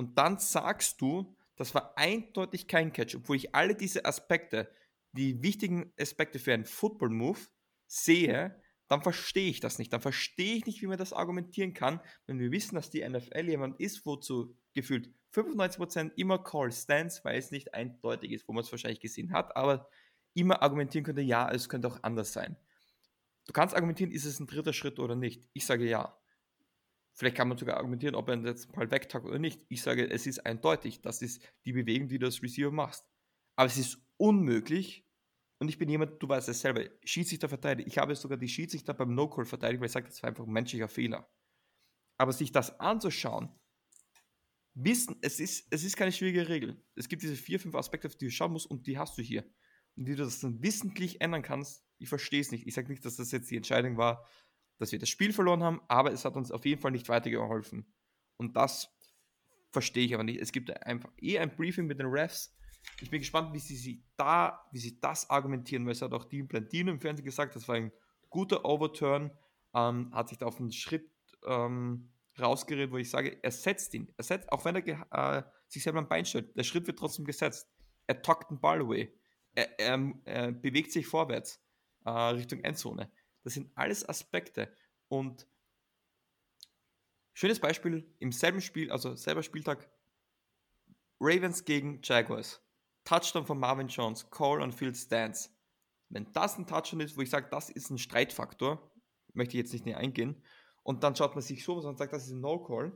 und dann sagst du, das war eindeutig kein Catch, obwohl ich alle diese Aspekte, die wichtigen Aspekte für einen Football Move sehe, dann verstehe ich das nicht. Dann verstehe ich nicht, wie man das argumentieren kann, wenn wir wissen, dass die NFL jemand ist, wozu gefühlt 95% immer Call Stands, weil es nicht eindeutig ist, wo man es wahrscheinlich gesehen hat, aber immer argumentieren könnte, ja, es könnte auch anders sein. Du kannst argumentieren, ist es ein dritter Schritt oder nicht. Ich sage ja. Vielleicht kann man sogar argumentieren, ob er jetzt mal wegtagt oder nicht. Ich sage, es ist eindeutig. Das ist die Bewegung, die du als Receiver machst. Aber es ist unmöglich. Und ich bin jemand, du weißt es selber, Schiedsrichter verteidigt. Ich habe sogar die Schiedsrichter beim No-Call verteidigt, weil ich sage, das war einfach ein menschlicher Fehler. Aber sich das anzuschauen, wissen, es ist, es ist keine schwierige Regel. Es gibt diese vier, fünf Aspekte, auf die du schauen musst und die hast du hier. Und wie du das dann wissentlich ändern kannst, ich verstehe es nicht. Ich sage nicht, dass das jetzt die Entscheidung war, dass wir das Spiel verloren haben, aber es hat uns auf jeden Fall nicht weitergeholfen. Und das verstehe ich aber nicht. Es gibt einfach eh ein Briefing mit den Refs. Ich bin gespannt, wie sie, sie da, wie sie das argumentieren, weil es hat auch Dean Blandino im Fernsehen gesagt, das war ein guter Overturn, ähm, hat sich da auf einen Schritt ähm, rausgeredet, wo ich sage, er setzt ihn. Er setzt, auch wenn er äh, sich selber am Bein stellt, der Schritt wird trotzdem gesetzt. Er tockt den Ball away. Er, er, er bewegt sich vorwärts äh, Richtung Endzone. Das sind alles Aspekte. Und schönes Beispiel, im selben Spiel, also selber Spieltag, Ravens gegen Jaguars. Touchdown von Marvin Jones, Call on Field Stance. Wenn das ein Touchdown ist, wo ich sage, das ist ein Streitfaktor, möchte ich jetzt nicht näher eingehen, und dann schaut man sich sowas und sagt, das ist ein No-Call,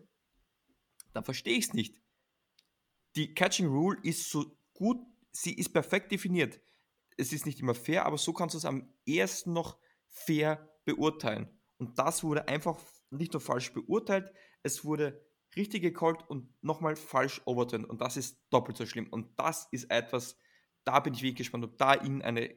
dann verstehe ich es nicht. Die Catching Rule ist so gut, sie ist perfekt definiert. Es ist nicht immer fair, aber so kannst du es am ersten noch fair beurteilen. Und das wurde einfach nicht nur falsch beurteilt, es wurde richtig gecallt und nochmal falsch overturned. Und das ist doppelt so schlimm. Und das ist etwas, da bin ich wirklich gespannt, ob da Ihnen eine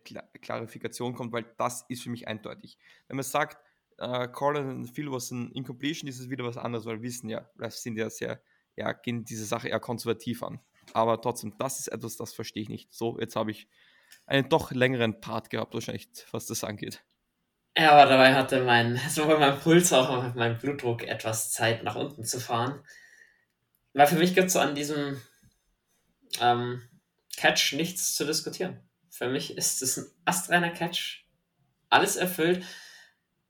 Klarifikation kommt, weil das ist für mich eindeutig. Wenn man sagt, äh, Call and Phil was ein Incompletion, ist es wieder was anderes, weil wir wissen ja, Refs sind ja sehr, ja, gehen diese Sache eher konservativ an. Aber trotzdem, das ist etwas, das verstehe ich nicht. So, jetzt habe ich einen doch längeren Part gehabt, wahrscheinlich, was das angeht. Ja, aber dabei hatte mein, sowohl mein Puls auch mein Blutdruck etwas Zeit nach unten zu fahren. Weil für mich gibt es an diesem ähm, Catch nichts zu diskutieren. Für mich ist es ein astreiner Catch. Alles erfüllt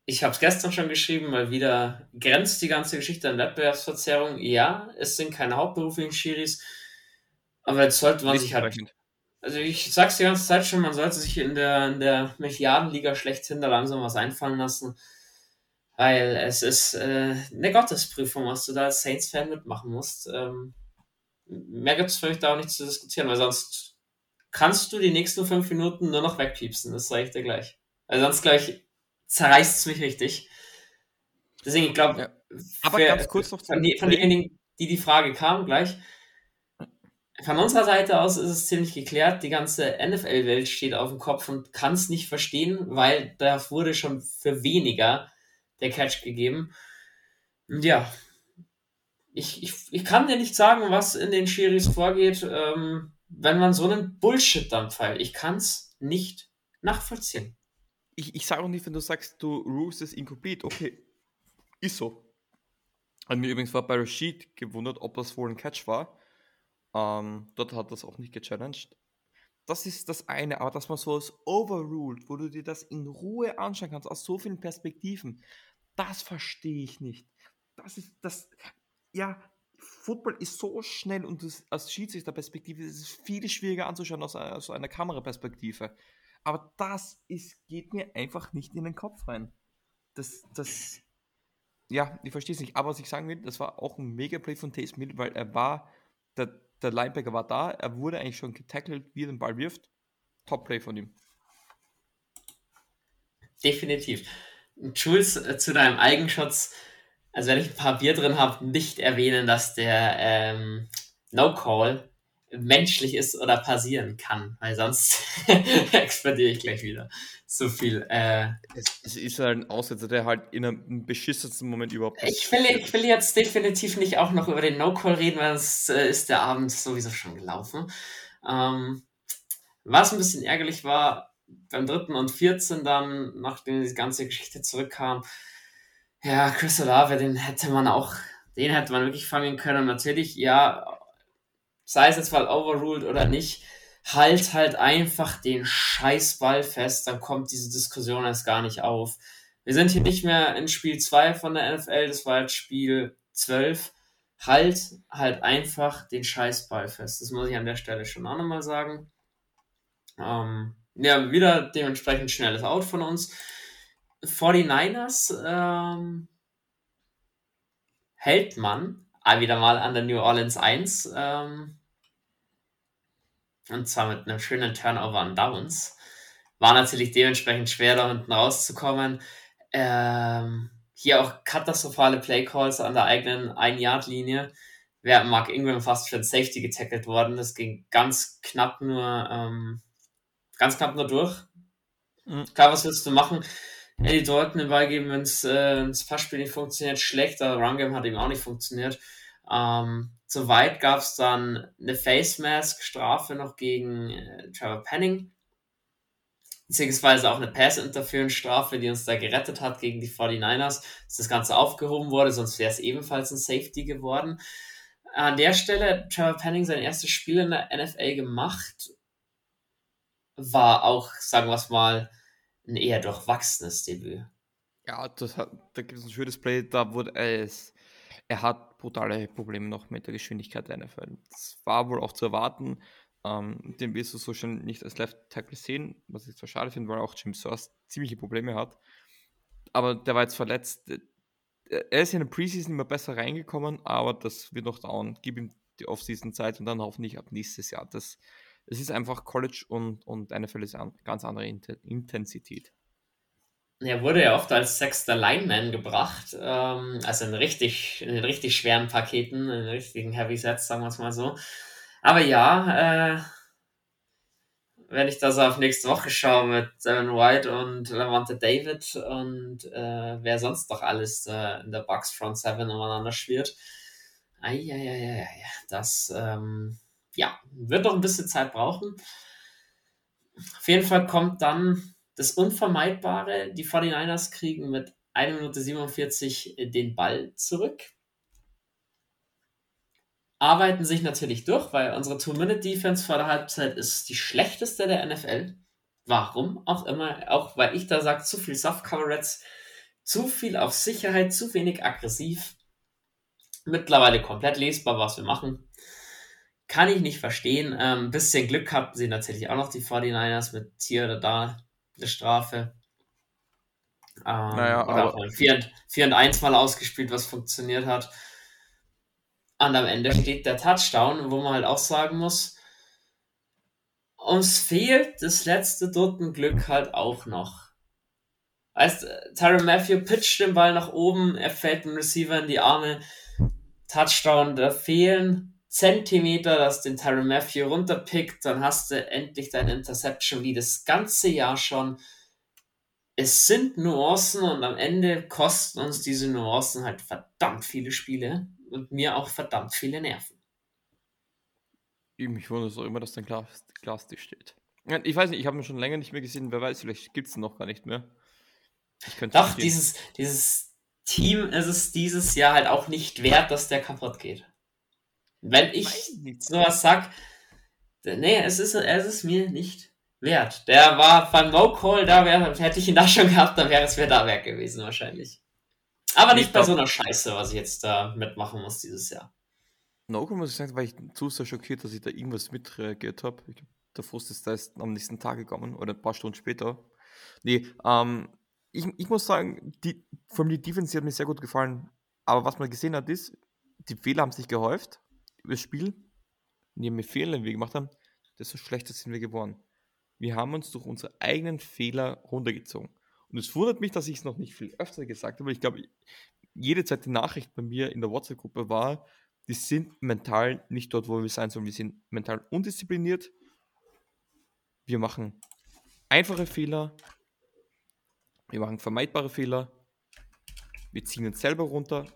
ich habe es gestern schon geschrieben, mal wieder grenzt die ganze Geschichte an Wettbewerbsverzerrung. Ja, es sind keine hauptberuflichen Schiris, aber jetzt sollte man sich halt. Also ich sag's die ganze Zeit schon, man sollte sich in der, in der Milliardenliga schlechthin da langsam was einfallen lassen. Weil es ist äh, eine Gottesprüfung, was du da als Saints-Fan mitmachen musst. Ähm, mehr gibt es für mich da auch nicht zu diskutieren, weil sonst kannst du die nächsten fünf Minuten nur noch wegpiepsen, das sage ich dir gleich. Also sonst gleich zerreißt es mich richtig. Deswegen, ich glaube, ja. aber ganz kurz noch von, die, von denjenigen, die die Frage kam, gleich. Von unserer Seite aus ist es ziemlich geklärt. Die ganze NFL-Welt steht auf dem Kopf und kann es nicht verstehen, weil da wurde schon für weniger der Catch gegeben. Und ja, ich, ich, ich kann dir nicht sagen, was in den Schiris vorgeht, ähm, wenn man so einen Bullshit dann feilt. Ich kann es nicht nachvollziehen ich, ich sage auch nicht, wenn du sagst, du rulest es incomplete. Okay, ist so. Hat mir übrigens war bei Rashid gewundert, ob das wohl ein Catch war. Ähm, dort hat das auch nicht gechallenged. Das ist das eine, aber dass man so als overruled, wo du dir das in Ruhe anschauen kannst, aus so vielen Perspektiven, das verstehe ich nicht. Das ist das, ja, Football ist so schnell und das, aus Schiedsrichterperspektive ist es viel schwieriger anzuschauen als aus einer Kameraperspektive. Aber das ist, geht mir einfach nicht in den Kopf rein. Das, das, ja, ich verstehe es nicht. Aber was ich sagen will, das war auch ein Mega-Play von Taste Mill, weil er war, der, der Linebacker war da, er wurde eigentlich schon getackelt, wie er den Ball wirft. Top-Play von ihm. Definitiv. Jules, äh, zu deinem Eigenschutz, also wenn ich ein paar Bier drin habe, nicht erwähnen, dass der ähm, No-Call menschlich ist oder passieren kann, weil sonst <laughs> explodiere ich gleich wieder. So viel. Äh, es, es, ist halt ein Aussetzer, der halt in einem beschissensten Moment überhaupt. Ich will, ich will jetzt definitiv nicht auch noch über den No-Call reden, weil es äh, ist der Abend sowieso schon gelaufen. Ähm, was ein bisschen ärgerlich war, beim dritten und 14 dann, nachdem die ganze Geschichte zurückkam, ja, Chris Olave, den hätte man auch, den hätte man wirklich fangen können. Und natürlich, ja, sei es jetzt mal overruled oder nicht, halt halt einfach den Scheißball fest, dann kommt diese Diskussion erst gar nicht auf. Wir sind hier nicht mehr in Spiel 2 von der NFL, das war jetzt Spiel 12. Halt halt einfach den Scheißball fest. Das muss ich an der Stelle schon auch nochmal sagen. Ähm, ja, wieder dementsprechend schnelles Out von uns. 49ers ähm, hält man wieder mal an der New Orleans 1. Ähm, und zwar mit einem schönen Turnover an Downs. War natürlich dementsprechend schwer, da hinten rauszukommen. Ähm, hier auch katastrophale Playcalls an der eigenen 1-Yard-Linie. Wäre Mark Ingram fast für ein Safety getackelt worden. Das ging ganz knapp nur, ähm, ganz knapp nur durch. Mhm. Klar, was willst du machen? Eddie Dalton den Ball geben, wenn es äh, das Passspiel nicht funktioniert, schlecht. Der Run Game hat eben auch nicht funktioniert. Ähm, Soweit gab es dann eine Face Mask Strafe noch gegen äh, Trevor Penning, beziehungsweise auch eine Pass Interference Strafe, die uns da gerettet hat gegen die 49ers, dass das Ganze aufgehoben wurde, sonst wäre es ebenfalls ein Safety geworden. An der Stelle Trevor Penning sein erstes Spiel in der NFL gemacht, war auch, sagen wir es mal, ein eher durchwachsenes Debüt. Ja, das hat, da gibt es ein schönes Play, da wurde es er hat brutale Probleme noch mit der Geschwindigkeit der NFL. Das war wohl auch zu erwarten. Ähm, den wirst du so schon nicht als Left Tackle sehen, was ich zwar schade finde, weil auch Jim Source ziemliche Probleme hat. Aber der war jetzt verletzt. Er ist in der Preseason immer besser reingekommen, aber das wird noch dauern. Gib ihm die Offseason-Zeit und dann hoffentlich ab nächstes Jahr. Das, es ist einfach College und, und NFL ist eine ganz andere Intensität. Er wurde ja oft als sechster Lineman gebracht, ähm, also in richtig, in richtig schweren Paketen, in richtigen Heavy Sets, sagen wir es mal so. Aber ja, äh, wenn ich da so auf nächste Woche schaue mit Devin White und Lavante David und äh, wer sonst noch alles äh, in der Bucks Front 7 umeinander schwirrt, ja, das ähm, ja, wird noch ein bisschen Zeit brauchen. Auf jeden Fall kommt dann das Unvermeidbare, die 49ers kriegen mit 1 Minute 47 den Ball zurück. Arbeiten sich natürlich durch, weil unsere Two-Minute-Defense vor der Halbzeit ist die schlechteste der NFL. Warum auch immer, auch weil ich da sage, zu viel Soft-Coverage, zu viel auf Sicherheit, zu wenig aggressiv. Mittlerweile komplett lesbar, was wir machen. Kann ich nicht verstehen. Ein ähm, bisschen Glück hatten sie natürlich auch noch, die 49ers, mit hier oder da eine Strafe. Ähm, naja, oder aber 4, 4 und 1 mal ausgespielt, was funktioniert hat. Und am Ende steht der Touchdown, wo man halt auch sagen muss, uns fehlt das letzte Glück halt auch noch. Weißt, Tyron Matthew pitcht den Ball nach oben, er fällt dem Receiver in die Arme, Touchdown, da fehlen Zentimeter, dass den Tyron Matthew runterpickt, dann hast du endlich deine Interception wie das ganze Jahr schon. Es sind Nuancen und am Ende kosten uns diese Nuancen halt verdammt viele Spiele und mir auch verdammt viele Nerven. Ich wundere es auch immer, dass dein Glas, Glas dicht steht. Ich weiß nicht, ich habe ihn schon länger nicht mehr gesehen. Wer weiß, vielleicht gibt es ihn noch gar nicht mehr. Doch, dieses, dieses Team ist es dieses Jahr halt auch nicht wert, dass der kaputt geht. Wenn ich sowas sag, nee, es ist, es ist mir nicht wert. Der war von No Call, da wär, hätte ich ihn da <laughs> schon gehabt, dann wäre es mir da wert gewesen wahrscheinlich. Aber nicht bei so einer Scheiße, was ich jetzt da mitmachen muss dieses Jahr. No Call muss ich sagen, war ich zu sehr schockiert, dass ich da irgendwas mitreagiert habe. Der Frust ist da erst am nächsten Tag gekommen oder ein paar Stunden später. Nee, ähm, ich, ich muss sagen, die, vor allem die Defense die hat mir sehr gut gefallen. Aber was man gesehen hat, ist, die Fehler haben sich gehäuft das Spiel, mehr Fehler wir gemacht haben, desto schlechter sind wir geworden. Wir haben uns durch unsere eigenen Fehler runtergezogen. Und es wundert mich, dass ich es noch nicht viel öfter gesagt habe. Ich glaube, jede zweite Nachricht bei mir in der WhatsApp-Gruppe war, die sind mental nicht dort, wo wir sein sollen. Wir sind mental undiszipliniert. Wir machen einfache Fehler. Wir machen vermeidbare Fehler. Wir ziehen uns selber runter.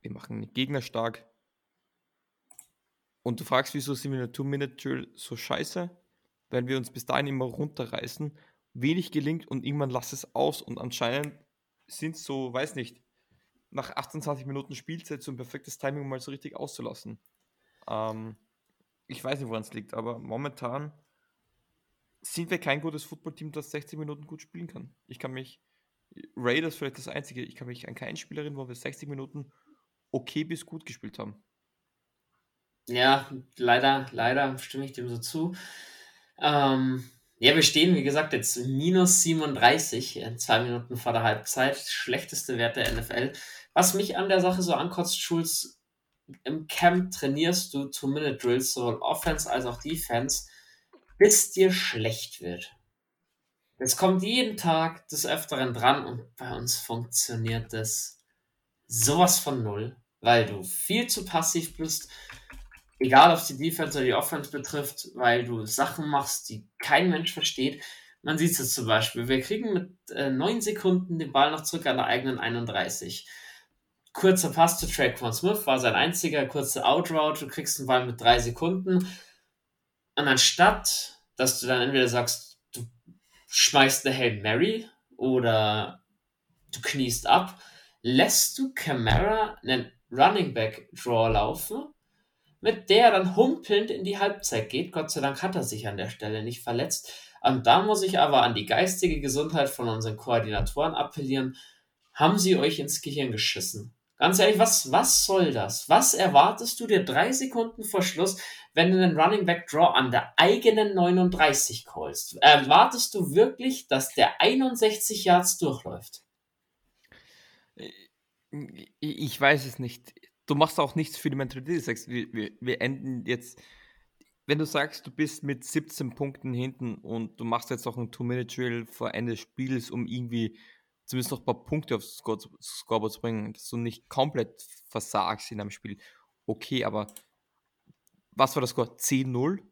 Wir machen den Gegner stark. Und du fragst, wieso sind wir in der Two-Minute-Drill so scheiße? Weil wir uns bis dahin immer runterreißen, wenig gelingt und irgendwann lass es aus. Und anscheinend sind so, weiß nicht, nach 28 Minuten Spielzeit so ein perfektes Timing, um mal so richtig auszulassen. Ähm, ich weiß nicht, woran es liegt, aber momentan sind wir kein gutes Footballteam, das 60 Minuten gut spielen kann. Ich kann mich, Raiders vielleicht das Einzige, ich kann mich an keine Spielerin, wo wir 60 Minuten okay bis gut gespielt haben. Ja, leider, leider stimme ich dem so zu. Ähm, ja, wir stehen, wie gesagt, jetzt minus 37, in zwei Minuten vor der Halbzeit. Schlechteste Wert der NFL. Was mich an der Sache so ankotzt, Schulz, im Camp trainierst du Two-Minute-Drills, sowohl Offense als auch Defense, bis dir schlecht wird. Es kommt jeden Tag des Öfteren dran und bei uns funktioniert das sowas von null, weil du viel zu passiv bist egal ob die Defense oder die Offense betrifft, weil du Sachen machst, die kein Mensch versteht. Man sieht es zum Beispiel. Wir kriegen mit äh, 9 Sekunden den Ball noch zurück an der eigenen 31. Kurzer Pass zu Track von Smith war sein einziger, kurze Outroute. Du kriegst den Ball mit 3 Sekunden. Und anstatt, dass du dann entweder sagst, du schmeißt eine Hail Mary oder du kniest ab, lässt du Camara einen Running Back Draw laufen mit der er dann humpelnd in die Halbzeit geht. Gott sei Dank hat er sich an der Stelle nicht verletzt. Und da muss ich aber an die geistige Gesundheit von unseren Koordinatoren appellieren. Haben sie euch ins Gehirn geschissen? Ganz ehrlich, was, was soll das? Was erwartest du dir drei Sekunden vor Schluss, wenn du einen Running Back Draw an der eigenen 39 callst? Erwartest du wirklich, dass der 61 Yards durchläuft? Ich weiß es nicht du machst auch nichts für die Mentalität. Du sagst, wir, wir, wir enden jetzt, wenn du sagst, du bist mit 17 Punkten hinten und du machst jetzt auch ein Two-Minute-Drill vor Ende des Spiels, um irgendwie zumindest noch ein paar Punkte aufs Scoreboard zu bringen, dass du nicht komplett versagst in einem Spiel. Okay, aber was war das Score? 10-0?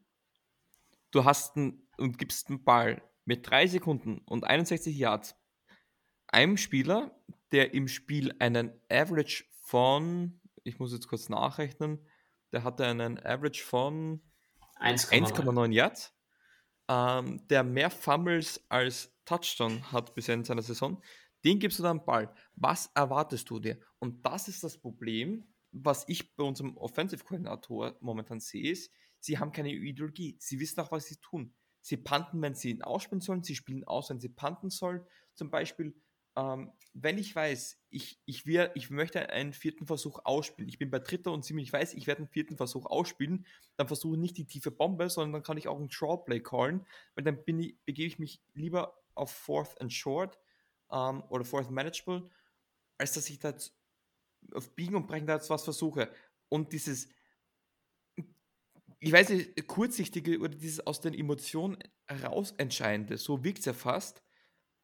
Du hast einen, und gibst einen Ball mit 3 Sekunden und 61 Yards einem Spieler, der im Spiel einen Average von ich muss jetzt kurz nachrechnen, der hatte einen Average von 1,9 Yards, ähm, der mehr Fumbles als Touchdown hat bisher in seiner Saison. Den gibst du dann Ball. Was erwartest du dir? Und das ist das Problem, was ich bei unserem Offensive-Koordinator momentan sehe, ist, sie haben keine Ideologie. Sie wissen auch, was sie tun. Sie panten, wenn sie ihn ausspielen sollen. Sie spielen aus, wenn sie panten sollen. Zum Beispiel ähm, wenn ich weiß, ich, ich, wir, ich möchte einen vierten Versuch ausspielen, ich bin bei dritter und ziemlich weiß, ich werde einen vierten Versuch ausspielen, dann versuche ich nicht die tiefe Bombe, sondern dann kann ich auch einen Short Play callen, weil dann ich, begebe ich mich lieber auf Fourth and Short ähm, oder Fourth Manageable, als dass ich da auf Biegen und Brechen da jetzt was versuche. Und dieses, ich weiß nicht, kurzsichtige oder dieses aus den Emotionen heraus entscheidende, so wirkt es ja fast,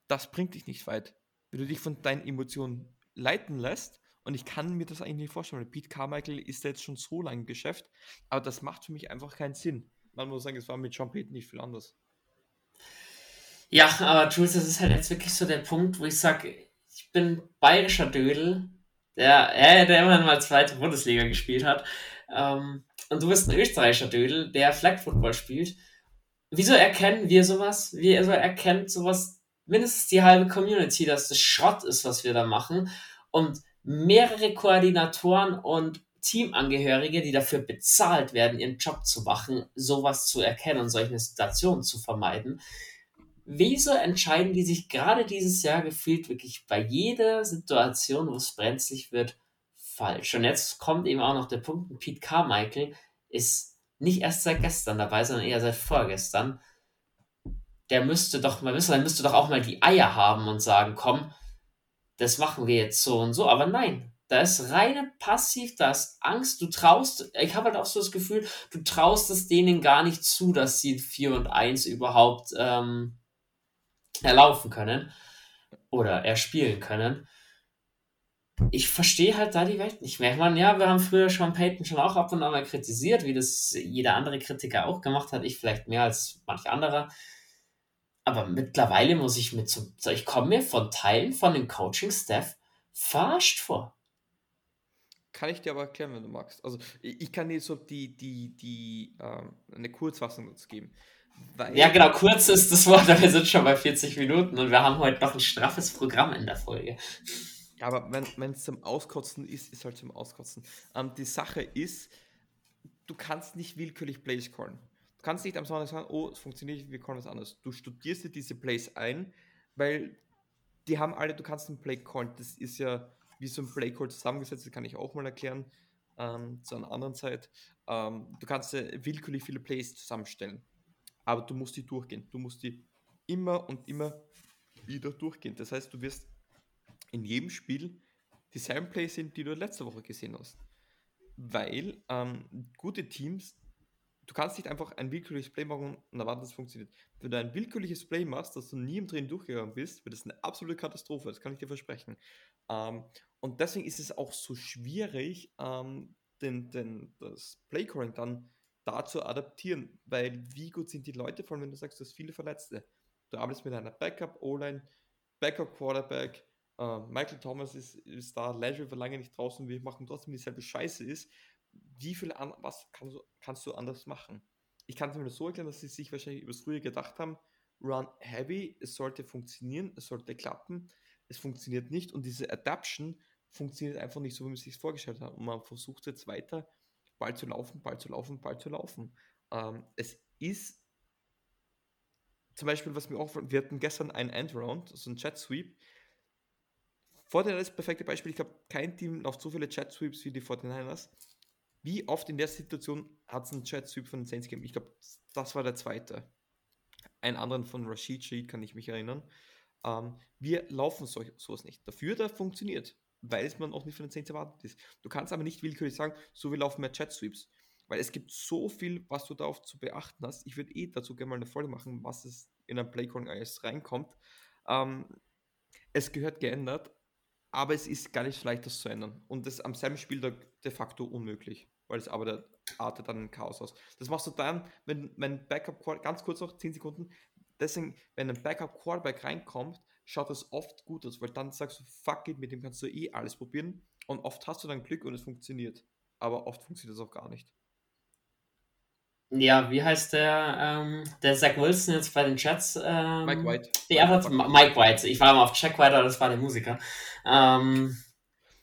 das bringt dich nicht weit wenn du dich von deinen Emotionen leiten lässt, und ich kann mir das eigentlich nicht vorstellen, Pete Carmichael ist jetzt schon so lange im Geschäft, aber das macht für mich einfach keinen Sinn. Man muss sagen, es war mit John Payton nicht viel anders. Ja, aber Jules, das ist halt jetzt wirklich so der Punkt, wo ich sage, ich bin bayerischer Dödel, der, äh, der immerhin mal zweite Bundesliga gespielt hat. Ähm, und du bist ein österreichischer Dödel, der Flag Football spielt. Wieso erkennen wir sowas? Wieso erkennt sowas mindestens die halbe Community, dass das Schrott ist, was wir da machen. Und mehrere Koordinatoren und Teamangehörige, die dafür bezahlt werden, ihren Job zu machen, sowas zu erkennen und solche Situationen zu vermeiden. Wieso entscheiden die sich gerade dieses Jahr gefühlt wirklich bei jeder Situation, wo es brenzlig wird, falsch? Und jetzt kommt eben auch noch der Punkt, Pete Carmichael ist nicht erst seit gestern dabei, sondern eher seit vorgestern der müsste doch mal wissen, der müsste doch auch mal die Eier haben und sagen, komm, das machen wir jetzt so und so. Aber nein, da ist reine passiv, da ist Angst, du traust, ich habe halt auch so das Gefühl, du traust es denen gar nicht zu, dass sie 4 und 1 überhaupt ähm, erlaufen können. oder erspielen können. Ich verstehe halt da die Welt nicht mehr. Ich meine, ja, wir haben früher Sean Payton schon auch ab und an mal kritisiert, wie das jeder andere Kritiker auch gemacht hat. Ich vielleicht mehr als manch anderer. Aber mittlerweile muss ich mit so, ich komme mir von Teilen von dem Coaching-Staff verarscht vor. Kann ich dir aber erklären, wenn du magst. Also ich, kann dir so die, die, die, ähm, eine Kurzfassung dazu geben. Ja, genau, kurz ist das Wort, wir sind schon bei 40 Minuten und wir haben heute noch ein straffes Programm in der Folge. Ja, aber wenn es zum Auskotzen ist, ist halt zum Auskotzen. Ähm, die Sache ist, du kannst nicht willkürlich Plays callen. Du kannst nicht am Sonntag sagen, oh, es funktioniert nicht, wir callen was anderes. Du studierst dir diese Plays ein, weil die haben alle, du kannst einen Play callen. Das ist ja wie so ein Play Call zusammengesetzt, das kann ich auch mal erklären ähm, zu einer anderen Zeit. Ähm, du kannst willkürlich viele Plays zusammenstellen, aber du musst die durchgehen. Du musst die immer und immer wieder durchgehen. Das heißt, du wirst in jedem Spiel dieselben Plays sehen, die du letzte Woche gesehen hast. Weil ähm, gute Teams, du kannst nicht einfach ein willkürliches Play machen und erwarten, dass es funktioniert. Wenn du ein willkürliches Play machst, dass du nie im Training durchgegangen bist, wird das eine absolute Katastrophe, das kann ich dir versprechen. Ähm, und deswegen ist es auch so schwierig, ähm, den, den, das Playcalling dann da zu adaptieren, weil wie gut sind die Leute, vor allem wenn du sagst, du hast viele Verletzte. Du arbeitest mit einer Backup, O-Line, Backup Quarterback, äh, Michael Thomas ist, ist da, Landry war lange nicht draußen, wir machen trotzdem dieselbe Scheiße ist. Wie viel an, was kannst du, kannst du anders machen? Ich kann es mir so erklären, dass sie sich wahrscheinlich über das früher gedacht haben, run heavy, es sollte funktionieren, es sollte klappen, es funktioniert nicht und diese Adaption funktioniert einfach nicht so, wie man sich vorgestellt hat. Und man versucht jetzt weiter, Ball zu laufen, Ball zu laufen, Ball zu laufen. Ähm, es ist zum Beispiel, was mir auch, wir hatten gestern einen Endround, so ein Chat Sweep. Das perfekte Beispiel. Ich glaube, kein Team läuft so viele Chat Sweeps wie die 49ers. Wie oft in der Situation hat es einen Chat Sweep von den Saints gegeben? Ich glaube, das war der zweite. Einen anderen von Rashid Sheet kann ich mich erinnern. Ähm, wir laufen so, sowas nicht. Dafür, der funktioniert weil es man auch nicht von den Saints erwartet ist. Du kannst aber nicht willkürlich sagen, so wir laufen mehr Chat Sweeps, weil es gibt so viel, was du darauf zu beachten hast. Ich würde eh dazu gerne mal eine Folge machen, was es in ein Playcalling alles reinkommt. Ähm, es gehört geändert, aber es ist gar nicht so leicht, das zu ändern. Und das am selben Spiel de facto unmöglich, weil es aber der artet dann ein Chaos aus. Das machst du dann, wenn mein Backup, ganz kurz noch, 10 Sekunden, deswegen, wenn ein Backup Quarterback reinkommt, schaut das oft gut aus, weil dann sagst du, fuck it, mit dem kannst du eh alles probieren. Und oft hast du dann Glück und es funktioniert. Aber oft funktioniert es auch gar nicht. Ja, wie heißt der, ähm, der Zach Wilson jetzt bei den Jets? Ähm, Mike White. Der hat, Mike White. Ich war mal auf Jack White, aber das war der Musiker. Ähm,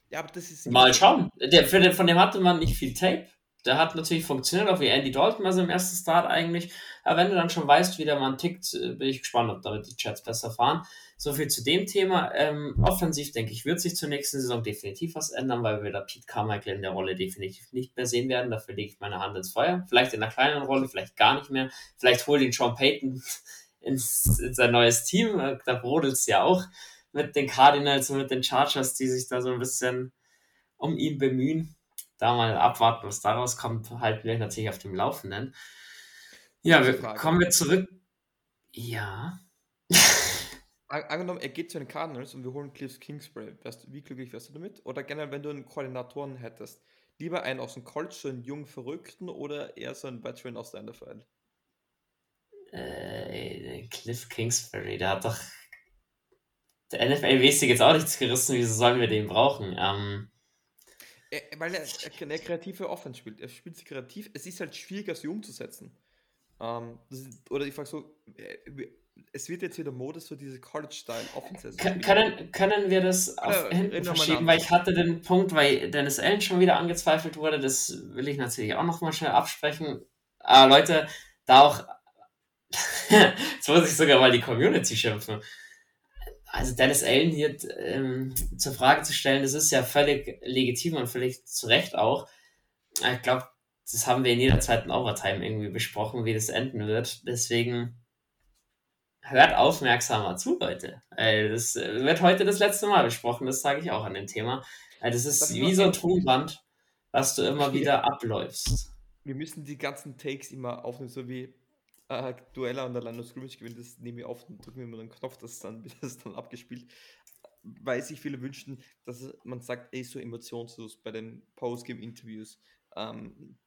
ja, aber das ist. Mal schauen. Der, von dem hatte man nicht viel Tape. Der hat natürlich funktioniert, auch wie Andy Dalton, also im ersten Start eigentlich. Aber wenn du dann schon weißt, wie der Mann tickt, äh, bin ich gespannt, ob damit die Jets besser fahren. So viel zu dem Thema. Ähm, offensiv, denke ich, wird sich zur nächsten Saison definitiv was ändern, weil wir da Pete Carmichael in der Rolle definitiv nicht mehr sehen werden. Dafür lege ich meine Hand ins Feuer. Vielleicht in einer kleinen Rolle, vielleicht gar nicht mehr. Vielleicht holt ihn Sean Payton <laughs> ins, in sein neues Team. Äh, da brodelt es ja auch mit den Cardinals und mit den Chargers, die sich da so ein bisschen um ihn bemühen. Da mal abwarten, was daraus kommt, halten wir natürlich auf dem Laufenden. Ja, wir, kommen wir zurück. Ja. <laughs> angenommen, er geht zu den Cardinals und wir holen Cliff Kingsbury. Wärst, wie glücklich wärst du damit? Oder generell, wenn du einen Koordinatoren hättest, lieber einen aus dem College, so einen jungen Verrückten oder eher so einen Veteran aus der NFL? Äh, Cliff Kingsbury, der hat doch. Der NFL-mäßig jetzt auch nichts gerissen, wieso sollen wir den brauchen? Ähm, er, weil er, er eine kreative Offense spielt. Er spielt sie kreativ. Es ist halt schwieriger, sie umzusetzen. Ähm, ist, oder ich frage so, äh, es wird jetzt wieder Mode, so diese College-Style-Offenses. Können, können wir das auf ja, hinten verschieben, weil ich hatte den Punkt, weil Dennis Allen schon wieder angezweifelt wurde, das will ich natürlich auch nochmal schnell absprechen. Aber Leute, da auch, <laughs> jetzt muss ich sogar mal die Community schimpfen. Also Dennis Allen hier ähm, zur Frage zu stellen, das ist ja völlig legitim und völlig zu Recht auch. Ich glaube, das haben wir in jeder zweiten Overtime irgendwie besprochen, wie das enden wird. Deswegen hört aufmerksamer zu, Leute. Das wird heute das letzte Mal besprochen, das sage ich auch an dem Thema. Das ist das wie so ein Tonband, was du immer wieder abläufst. Wir müssen die ganzen Takes immer aufnehmen, so wie äh, Duelle an der of Scrimmage gewinnt, das nehme ich auf und drücke mir immer den Knopf, das dann <laughs> wird das dann abgespielt. Weil sich viele wünschen, dass man sagt, ey, so emotionslos bei den Postgame-Interviews. Ähm,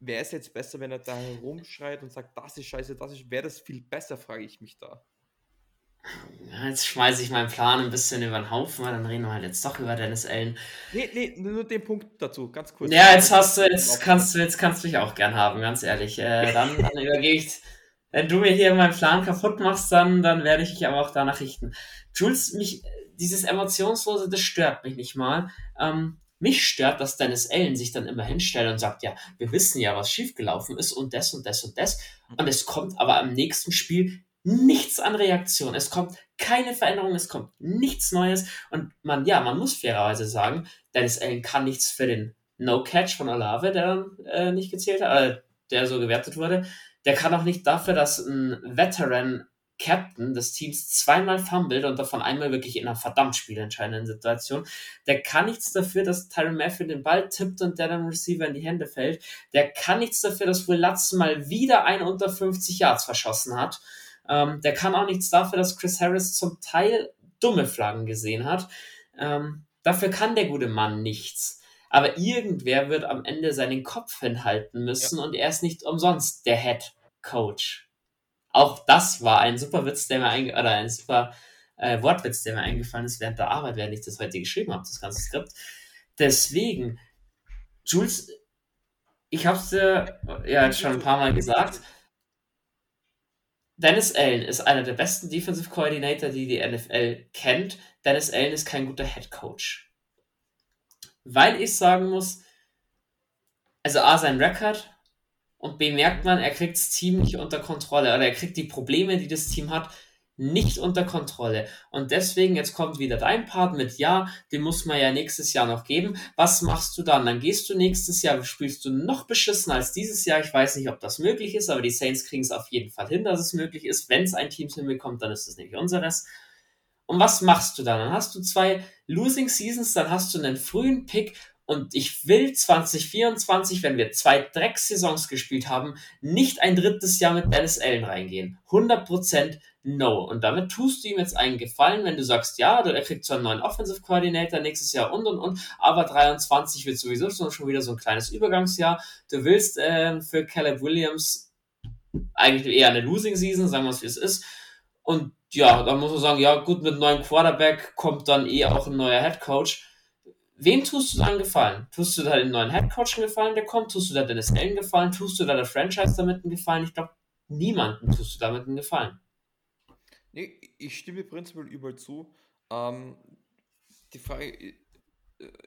Wäre es jetzt besser, wenn er da herumschreit und sagt, das ist scheiße, das ist, wäre das viel besser, frage ich mich da. Ja, jetzt schmeiße ich meinen Plan ein bisschen über den Haufen, weil dann reden wir halt jetzt doch über Dennis Allen. Nee, nee, nur den Punkt dazu, ganz kurz. Ja, jetzt hast du, jetzt kannst du, jetzt kannst du mich auch gern haben, ganz ehrlich. Äh, dann, dann <laughs> übergebe ich, wenn du mir hier meinen Plan kaputt machst, dann, dann werde ich dich aber auch danach richten. Jules, mich, dieses Emotionslose, das stört mich nicht mal. Ähm, mich stört, dass Dennis Allen sich dann immer hinstellt und sagt, ja, wir wissen ja, was schiefgelaufen ist und das und das und das. Und es kommt aber am nächsten Spiel nichts an Reaktion. Es kommt keine Veränderung, es kommt nichts Neues. Und man, ja, man muss fairerweise sagen, Dennis Allen kann nichts für den No-Catch von Olave, der dann äh, nicht gezählt hat, äh, der so gewertet wurde. Der kann auch nicht dafür, dass ein Veteran Captain des Teams zweimal fummelt und davon einmal wirklich in einer verdammt spielentscheidenden Situation. Der kann nichts dafür, dass Tyron Matthew den Ball tippt und der dann Receiver in die Hände fällt. Der kann nichts dafür, dass Will Lutz mal wieder ein unter 50 Yards verschossen hat. Ähm, der kann auch nichts dafür, dass Chris Harris zum Teil dumme Flaggen gesehen hat. Ähm, dafür kann der gute Mann nichts. Aber irgendwer wird am Ende seinen Kopf hinhalten müssen ja. und er ist nicht umsonst der Head Coach. Auch das war ein super Witz, der mir einge oder ein super äh, Wortwitz, der mir eingefallen ist während der Arbeit, während ich das heute geschrieben habe, das ganze Skript. Deswegen, Jules, ich habe es dir ja jetzt schon ein paar Mal gesagt. Dennis Allen ist einer der besten Defensive Coordinator, die die NFL kennt. Dennis Allen ist kein guter Head Coach. Weil ich sagen muss, also A, sein Rekord und B, merkt man, er kriegt das Team nicht unter Kontrolle oder er kriegt die Probleme, die das Team hat, nicht unter Kontrolle. Und deswegen, jetzt kommt wieder dein Part mit, ja, den muss man ja nächstes Jahr noch geben. Was machst du dann? Dann gehst du nächstes Jahr, spielst du noch beschissen als dieses Jahr. Ich weiß nicht, ob das möglich ist, aber die Saints kriegen es auf jeden Fall hin, dass es möglich ist. Wenn es ein Team hinbekommt, dann ist es nämlich unseres. Und was machst du dann? Dann hast du zwei Losing Seasons, dann hast du einen frühen Pick und ich will 2024, wenn wir zwei Drecksaisons gespielt haben, nicht ein drittes Jahr mit Dennis Allen reingehen. 100% no. Und damit tust du ihm jetzt einen Gefallen, wenn du sagst, ja, er kriegt zwar einen neuen Offensive Coordinator nächstes Jahr und und und, aber 23 wird sowieso schon wieder so ein kleines Übergangsjahr. Du willst äh, für Caleb Williams eigentlich eher eine Losing Season, sagen wir es wie es ist. Und ja, dann muss man sagen, ja gut, mit einem neuen Quarterback kommt dann eh auch ein neuer Head Coach Wem tust du dann Gefallen? Tust du da den neuen Headcoach einen Gefallen, der kommt? Tust du da Dennis Allen Gefallen? Tust du da der Franchise damit einen Gefallen? Ich glaube, niemanden tust du damit einen Gefallen. Nee, ich stimme prinzipiell überall zu. Ähm, die Frage äh,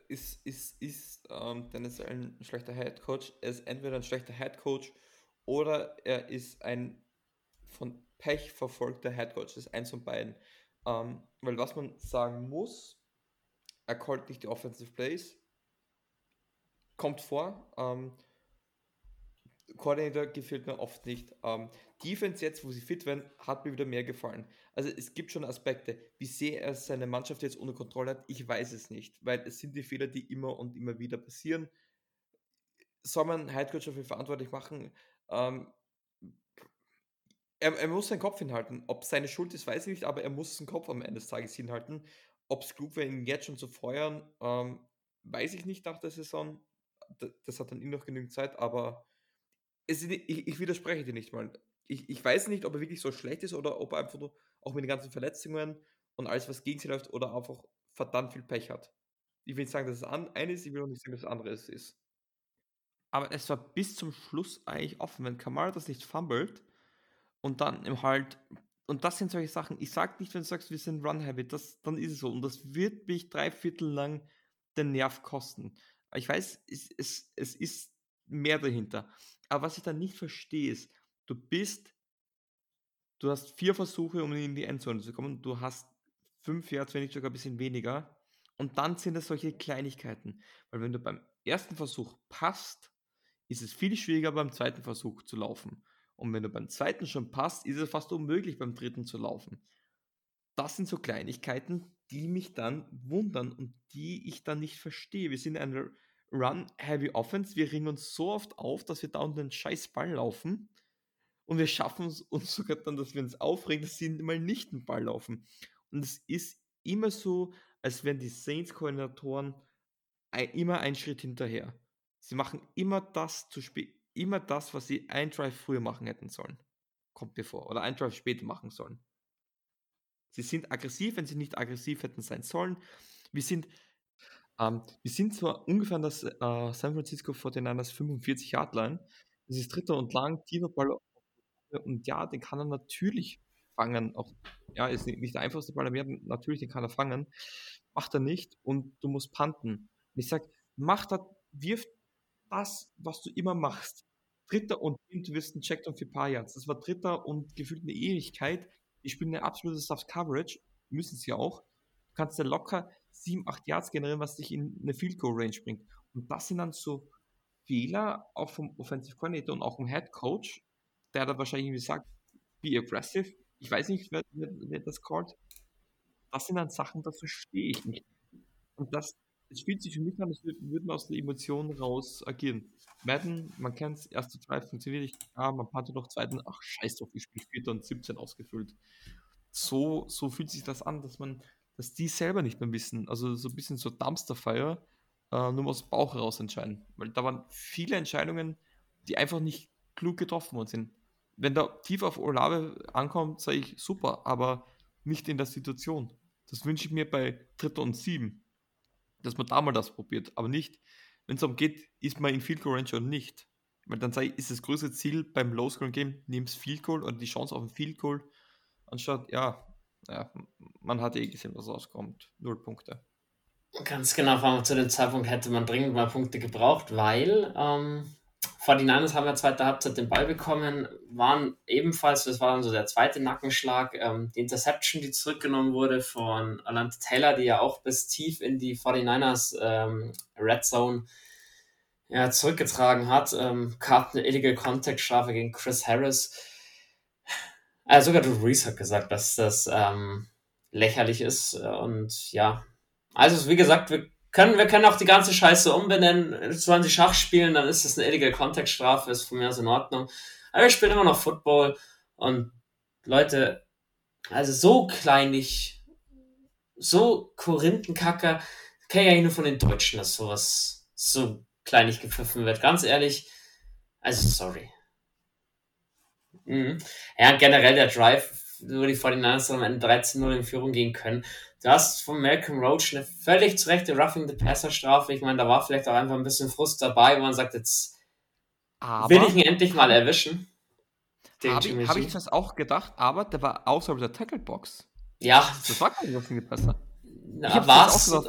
ist, ist, ist ähm, Dennis Allen ein schlechter Headcoach? Er ist entweder ein schlechter Headcoach oder er ist ein von Pech verfolgter Headcoach. Das ist eins von beiden. Ähm, weil was man sagen muss, er callt nicht die Offensive Plays. Kommt vor. Ähm, Coordinator gefällt mir oft nicht. Ähm, Defense jetzt, wo sie fit werden, hat mir wieder mehr gefallen. Also es gibt schon Aspekte. Wie sehr er seine Mannschaft jetzt unter Kontrolle hat, ich weiß es nicht, weil es sind die Fehler, die immer und immer wieder passieren. Soll man Headcoach dafür verantwortlich machen? Ähm, er, er, muss seinen Kopf hinhalten. Ob seine Schuld ist, weiß ich nicht, aber er muss seinen Kopf am Ende des Tages hinhalten. Ob es klug wäre, ihn jetzt schon zu feuern, ähm, weiß ich nicht nach der Saison. Das hat dann eh noch genügend Zeit, aber es, ich, ich, widerspreche dir nicht mal. Ich, ich weiß nicht, ob er wirklich so schlecht ist oder ob er einfach nur auch mit den ganzen Verletzungen und alles, was gegen sie läuft, oder einfach verdammt viel Pech hat. Ich will nicht sagen, dass es eine ist, ich will auch nicht sagen, dass es andere ist. Aber es war bis zum Schluss eigentlich offen. Wenn Kamara das nicht fummelt und dann im halt und das sind solche Sachen, ich sag nicht, wenn du sagst, wir sind Run-Heavy, dann ist es so. Und das wird mich drei Viertel lang den Nerv kosten. Ich weiß, es, es, es ist mehr dahinter. Aber was ich dann nicht verstehe, ist, du bist, du hast vier Versuche, um in die Endzone zu kommen, du hast fünf Yards, wenn nicht sogar ein bisschen weniger. Und dann sind es solche Kleinigkeiten. Weil wenn du beim ersten Versuch passt, ist es viel schwieriger beim zweiten Versuch zu laufen. Und wenn du beim zweiten schon passt, ist es fast unmöglich, beim dritten zu laufen. Das sind so Kleinigkeiten, die mich dann wundern und die ich dann nicht verstehe. Wir sind eine Run-Heavy Offense. Wir ringen uns so oft auf, dass wir da unten den scheiß Ball laufen. und wir schaffen es uns <laughs> sogar dann, dass wir uns aufregen, dass sie mal nicht den Ball laufen. Und es ist immer so, als wären die Saints-Koordinatoren immer einen Schritt hinterher. Sie machen immer das zu spät, immer das, was sie ein Drive früher machen hätten sollen. Kommt mir vor. Oder ein Drive später machen sollen. Sie sind aggressiv, wenn sie nicht aggressiv hätten sein sollen. Wir sind, ähm, wir sind zwar ungefähr an das äh, San Francisco 49ers 45 Yard Line. Das ist dritter und lang, tiefer Ball. Und ja, den kann er natürlich fangen. Auch, ja, ist nicht, nicht der einfachste Ball, aber natürlich, den kann er fangen. Macht er nicht und du musst panten. Ich sage, mach das, wirf das, was du immer machst. Dritter und du wirst einen Checkdown für ein paar Yards. Das war dritter und gefühlt eine Ewigkeit. Ich spiele eine absolute Soft Coverage, müssen sie auch. Du kannst ja locker 7, 8 Yards generieren, was dich in eine Field Goal Range bringt. Und das sind dann so Fehler auch vom Offensive Coordinator und auch vom Head Coach, der da wahrscheinlich irgendwie sagt, be aggressive. Ich weiß nicht, wer, wer, das callt. Das sind dann Sachen, das verstehe ich nicht. Und das, es fühlt sich für mich an, als würde man aus der Emotion raus agieren. Madden, man kennt es, erste Drive funktioniert nicht, ah, man hatte noch zweiten, ach scheiß drauf, ich spiele vierter und 17 ausgefüllt. So, so fühlt sich das an, dass man, dass die selber nicht mehr wissen. Also so ein bisschen so Dumpsterfire, äh, nur aus dem Bauch heraus entscheiden. Weil da waren viele Entscheidungen, die einfach nicht klug getroffen worden sind. Wenn da tief auf Olave ankommt, sage ich super, aber nicht in der Situation. Das wünsche ich mir bei Dritter und Sieben, dass man da mal das probiert, aber nicht, wenn es darum geht, ist man in Field Goal Range oder nicht. Weil dann sei, ist das größte Ziel beim Low Scoring Game, nimmst Field Goal oder die Chance auf ein Field Goal, anstatt, ja, ja man hat eh gesehen, was rauskommt. Null Punkte. Ganz genau, vor allem zu dem Zeitpunkt hätte man dringend mal Punkte gebraucht, weil ähm, 49ers haben ja zweite Halbzeit den Ball bekommen, waren ebenfalls, das war dann so der zweite Nackenschlag, ähm, die Interception, die zurückgenommen wurde von Alante Taylor, die ja auch bis tief in die 49ers ähm, Red Zone ja, zurückgetragen hat, ähm, gab eine illegal Contact Strafe gegen Chris Harris. Äh, sogar Drew Reese hat gesagt, dass das ähm, lächerlich ist und ja, also wie gesagt, wir können, wir können auch die ganze Scheiße umbenennen. Sollen sie Schach spielen, dann ist das eine illegal Kontextstrafe, ist von mir aus in Ordnung. Aber wir spielen immer noch Football und Leute, also so kleinlich, so Korinthenkacker, kenne ich eigentlich nur von den Deutschen, dass sowas so kleinig gepfiffen wird. Ganz ehrlich, also sorry. Mhm. Ja, generell der Drive, wo die 49ers am Ende 13-0 in Führung gehen können, Du hast von Malcolm Roach eine völlig zu Rechte Roughing the Passer Strafe. Ich meine, da war vielleicht auch einfach ein bisschen Frust dabei, wo man sagt, jetzt aber, will ich ihn endlich mal erwischen. Habe ich, hab ich das auch gedacht, aber der war außerhalb der Tackle Box. Ja. Das war kein Roughing the Passer. Na, war es ja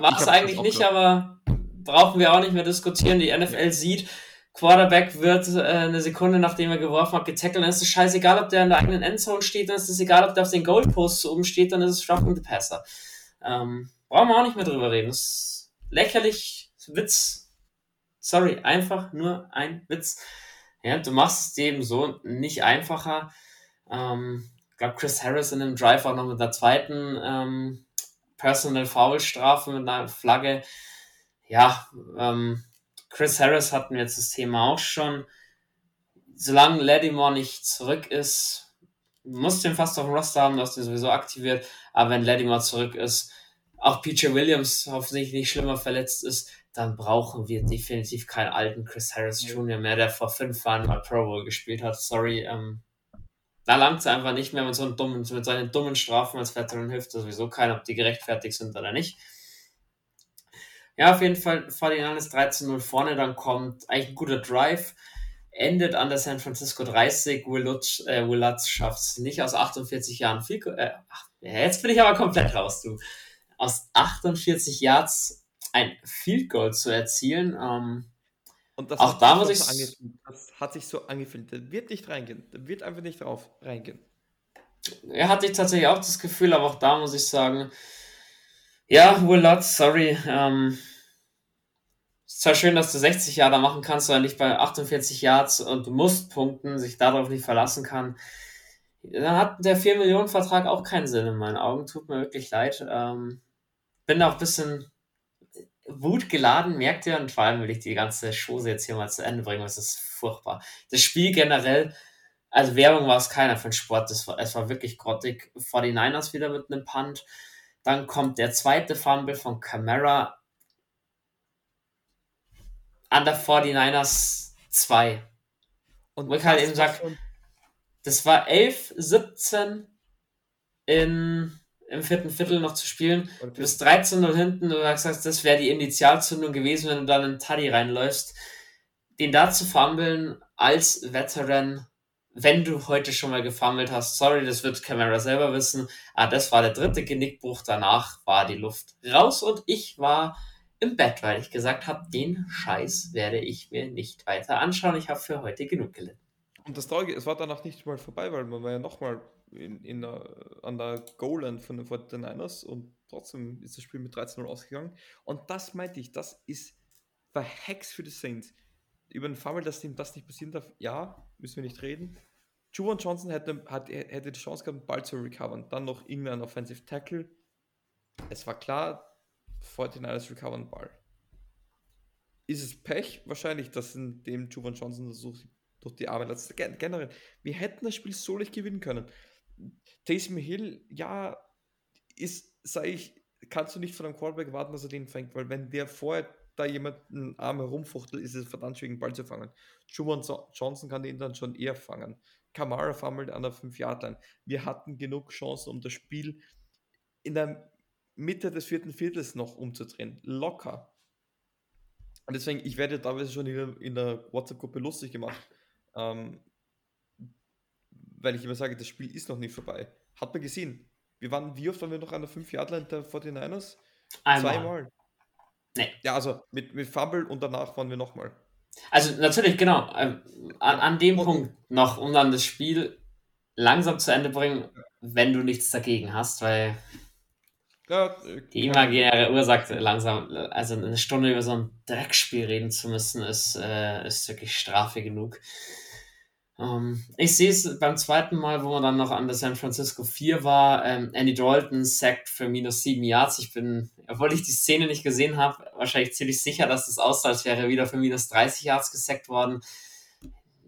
war es eigentlich nicht, aber brauchen wir auch nicht mehr diskutieren. Die NFL sieht, Quarterback wird äh, eine Sekunde nachdem er geworfen hat getackelt, dann ist es scheißegal, ob der in der eigenen Endzone steht, dann ist es egal, ob der auf den Goalposts oben steht, dann ist es Roughing the Passer. Ähm, brauchen wir auch nicht mehr drüber reden. Das ist lächerlich, Witz. Sorry, einfach nur ein Witz. Ja, du machst es dem so nicht einfacher. Ähm, ich glaube, Chris Harris in dem Drive auch noch mit der zweiten ähm, Personal Foul Strafe mit einer Flagge. Ja, ähm, Chris Harris hatten wir jetzt das Thema auch schon. Solange Lattimore nicht zurück ist, muss den fast auf dem Roster haben, dass der sowieso aktiviert. Aber wenn Lattimore zurück ist, auch PJ Williams hoffentlich nicht schlimmer verletzt ist, dann brauchen wir definitiv keinen alten Chris Harris Jr. mehr, der vor fünf Jahren mal Pro Bowl gespielt hat. Sorry, ähm, da langt es einfach nicht mehr mit so einem dummen, mit seinen dummen Strafen als Veteran hilft sowieso keiner, ob die gerechtfertigt sind oder nicht. Ja, auf jeden Fall 49ers 13-0 vorne, dann kommt eigentlich ein guter Drive, endet an der San Francisco 30, Will Lutz, äh, Will Lutz schafft es nicht aus 48 Jahren viel, äh, jetzt bin ich aber komplett raus, du. Aus 48 Yards ein Field Goal zu erzielen, ähm, und das auch da muss ich. So das hat sich so angefühlt. Der wird nicht reingehen. Der wird einfach nicht drauf reingehen. Er hatte ich tatsächlich auch das Gefühl, aber auch da muss ich sagen, ja, Will Lutz, sorry. Ähm, zwar schön, dass du 60 Jahre machen kannst, aber nicht bei 48 Yards und du musst punkten, sich darauf nicht verlassen kann. Dann hat der 4 Millionen Vertrag auch keinen Sinn in meinen Augen. Tut mir wirklich leid. Ähm, bin auch ein bisschen Wut geladen, merkt ihr, und vor allem will ich die ganze Chose jetzt hier mal zu Ende bringen, es ist furchtbar. Das Spiel generell, also Werbung war es keiner für den Sport, das war, es war wirklich grottig. 49ers wieder mit einem Punt. Dann kommt der zweite Fumble von Camara an der 49ers 2. Und wo ich halt eben sage, das war 11, 17 in, im vierten Viertel noch zu spielen. Okay. Du bist 13-0 hinten, du sagst, das wäre die Initialzündung gewesen, wenn du dann in Taddy reinläufst. Den da zu fummeln als Veteran, wenn du heute schon mal gefummelt hast, sorry, das wird Camera selber wissen, ah, das war der dritte Genickbruch, danach war die Luft raus und ich war im Bett, weil ich gesagt habe, den Scheiß werde ich mir nicht weiter anschauen. Ich habe für heute genug gelitten. Und das Traurige, es war danach nicht mal vorbei, weil man war ja nochmal in, in an der Goal-Line von den 49ers und trotzdem ist das Spiel mit 13-0 ausgegangen. Und das meinte ich, das ist verhext für die Saints. Über den Fumble, dass ihm das nicht passieren darf, ja, müssen wir nicht reden. Juwan Johnson hätte, hat, hätte die Chance gehabt, den Ball zu recovern. Dann noch irgendein Offensive Tackle. Es war klar, 49ers recovern Ball. Ist es Pech? Wahrscheinlich, dass in dem Juvan Johnson versucht, durch die Arme letzte. Generell, wir hätten das Spiel so leicht gewinnen können. Taysom Hill, ja, ist, sage ich, kannst du nicht von einem Quarterback warten, dass er den fängt, weil wenn der vorher da jemand einen Arm herumfuchtelt, ist es verdammt schwierig, den Ball zu fangen. Juwan Johnson kann den dann schon eher fangen. Kamara fummelt an der 5-Yard-Line. Wir hatten genug Chancen, um das Spiel in der Mitte des vierten Viertels noch umzudrehen. Locker. Und deswegen, ich werde teilweise schon in der, WhatsApp-Gruppe lustig gemacht, ähm, weil ich immer sage, das Spiel ist noch nicht vorbei. Hat man gesehen. Wir waren, wie oft waren wir noch an der 5 Yard Line der 49ers? Einmal. Zweimal. Nee. Ja, also mit, mit Fumble und danach waren wir nochmal. Also natürlich, genau. Ähm, an, an dem und, Punkt noch, um dann das Spiel langsam zu Ende bringen, wenn du nichts dagegen hast, weil äh, die imaginäre sagt langsam, also eine Stunde über so ein Dreckspiel reden zu müssen, ist, äh, ist wirklich Strafe genug. Ähm, ich sehe es beim zweiten Mal, wo man dann noch an der San Francisco 4 war, ähm, Andy Dalton sackt für minus 7 Yards. Ich bin, obwohl ich die Szene nicht gesehen habe, wahrscheinlich ziemlich sicher, dass es aussah, als wäre er wieder für minus 30 Yards gesackt worden.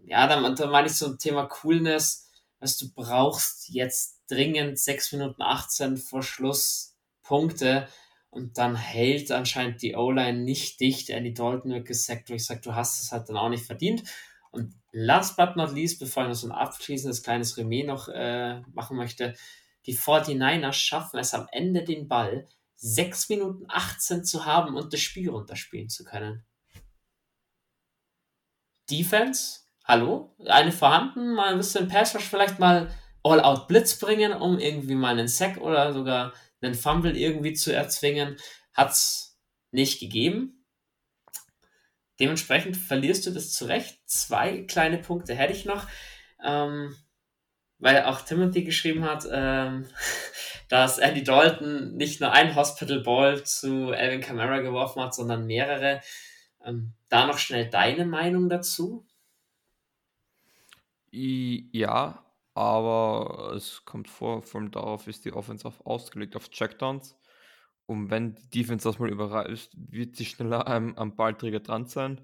Ja, dann, dann meine ich so ein Thema Coolness, was du brauchst jetzt dringend 6 Minuten 18 vor Schluss Punkte und dann hält anscheinend die O-Line nicht dicht. Andy Dalton wird gesackt, wo ich sage, du hast es halt dann auch nicht verdient. Und last but not least, bevor ich noch so ein abschließendes kleines Remis noch äh, machen möchte, die 49ers schaffen es am Ende den Ball 6 Minuten 18 zu haben und das Spiel runterspielen zu können. Defense, hallo, eine vorhanden, mal ein bisschen Pass vielleicht mal All-Out Blitz bringen, um irgendwie mal einen Sack oder sogar einen Fumble irgendwie zu erzwingen, hat es nicht gegeben. Dementsprechend verlierst du das zurecht. Zwei kleine Punkte hätte ich noch, ähm, weil auch Timothy geschrieben hat, ähm, <laughs> dass Andy Dalton nicht nur ein Hospital Ball zu Alvin Kamara geworfen hat, sondern mehrere. Ähm, da noch schnell deine Meinung dazu? Ja, aber es kommt vor, vor allem darauf ist die Offense auf, ausgelegt auf Checkdowns. Und wenn die Defense das mal überreißt, wird sie schneller <laughs> am, am Ballträger dran sein.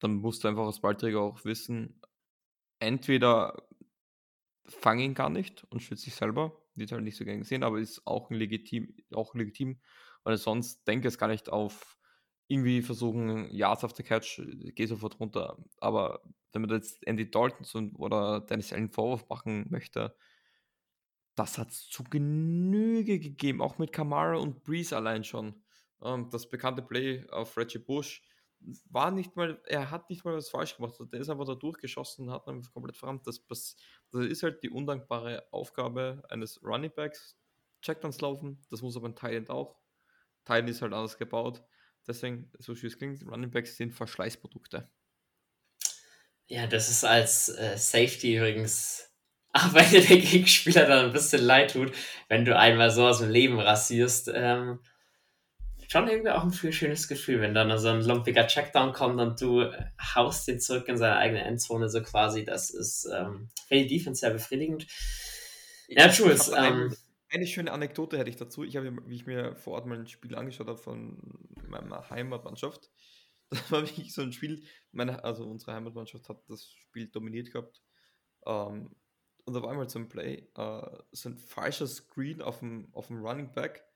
Dann musst du einfach als Ballträger auch wissen, entweder fang ihn gar nicht und schütze dich selber, wird halt nicht so gern gesehen, aber ist auch legitim, auch legitim, weil sonst denke es gar nicht auf irgendwie versuchen, Yards auf der Catch, geh sofort runter. Aber wenn man jetzt Andy Dalton oder Dennis Allen Vorwurf machen möchte, das hat es zu Genüge gegeben, auch mit Kamara und Breeze allein schon. Ähm, das bekannte Play auf Reggie Bush war nicht mal, er hat nicht mal was falsch gemacht. Also der ist einfach da durchgeschossen und hat einfach komplett verrammt. Das, das, das ist halt die undankbare Aufgabe eines Running Backs. Checkdowns laufen, das muss aber ein Thailand auch. Thailand ist halt anders gebaut. Deswegen, so schön es klingt, Running Backs sind Verschleißprodukte. Ja, das ist als äh, Safety übrigens, <laughs> auch wenn dir der Gegenspieler dann ein bisschen leid tut, wenn du einmal so aus dem Leben rasierst. Ähm, schon irgendwie auch ein viel schönes Gefühl, wenn dann so ein lumpiger Checkdown kommt und du haust den zurück in seine eigene Endzone, so quasi. Das ist ähm, für die Defense sehr befriedigend. Ja, Jules. Ich habe ähm, eine schöne Anekdote hätte ich dazu. Ich habe, wie ich mir vor Ort mal ein Spiel angeschaut habe von meiner Heimatmannschaft, <laughs> das war wirklich so ein Spiel, meine, also unsere Heimatmannschaft hat das Spiel dominiert gehabt. Ähm, und da war einmal zum Play, äh, so ein falscher Screen auf dem, auf dem Running Back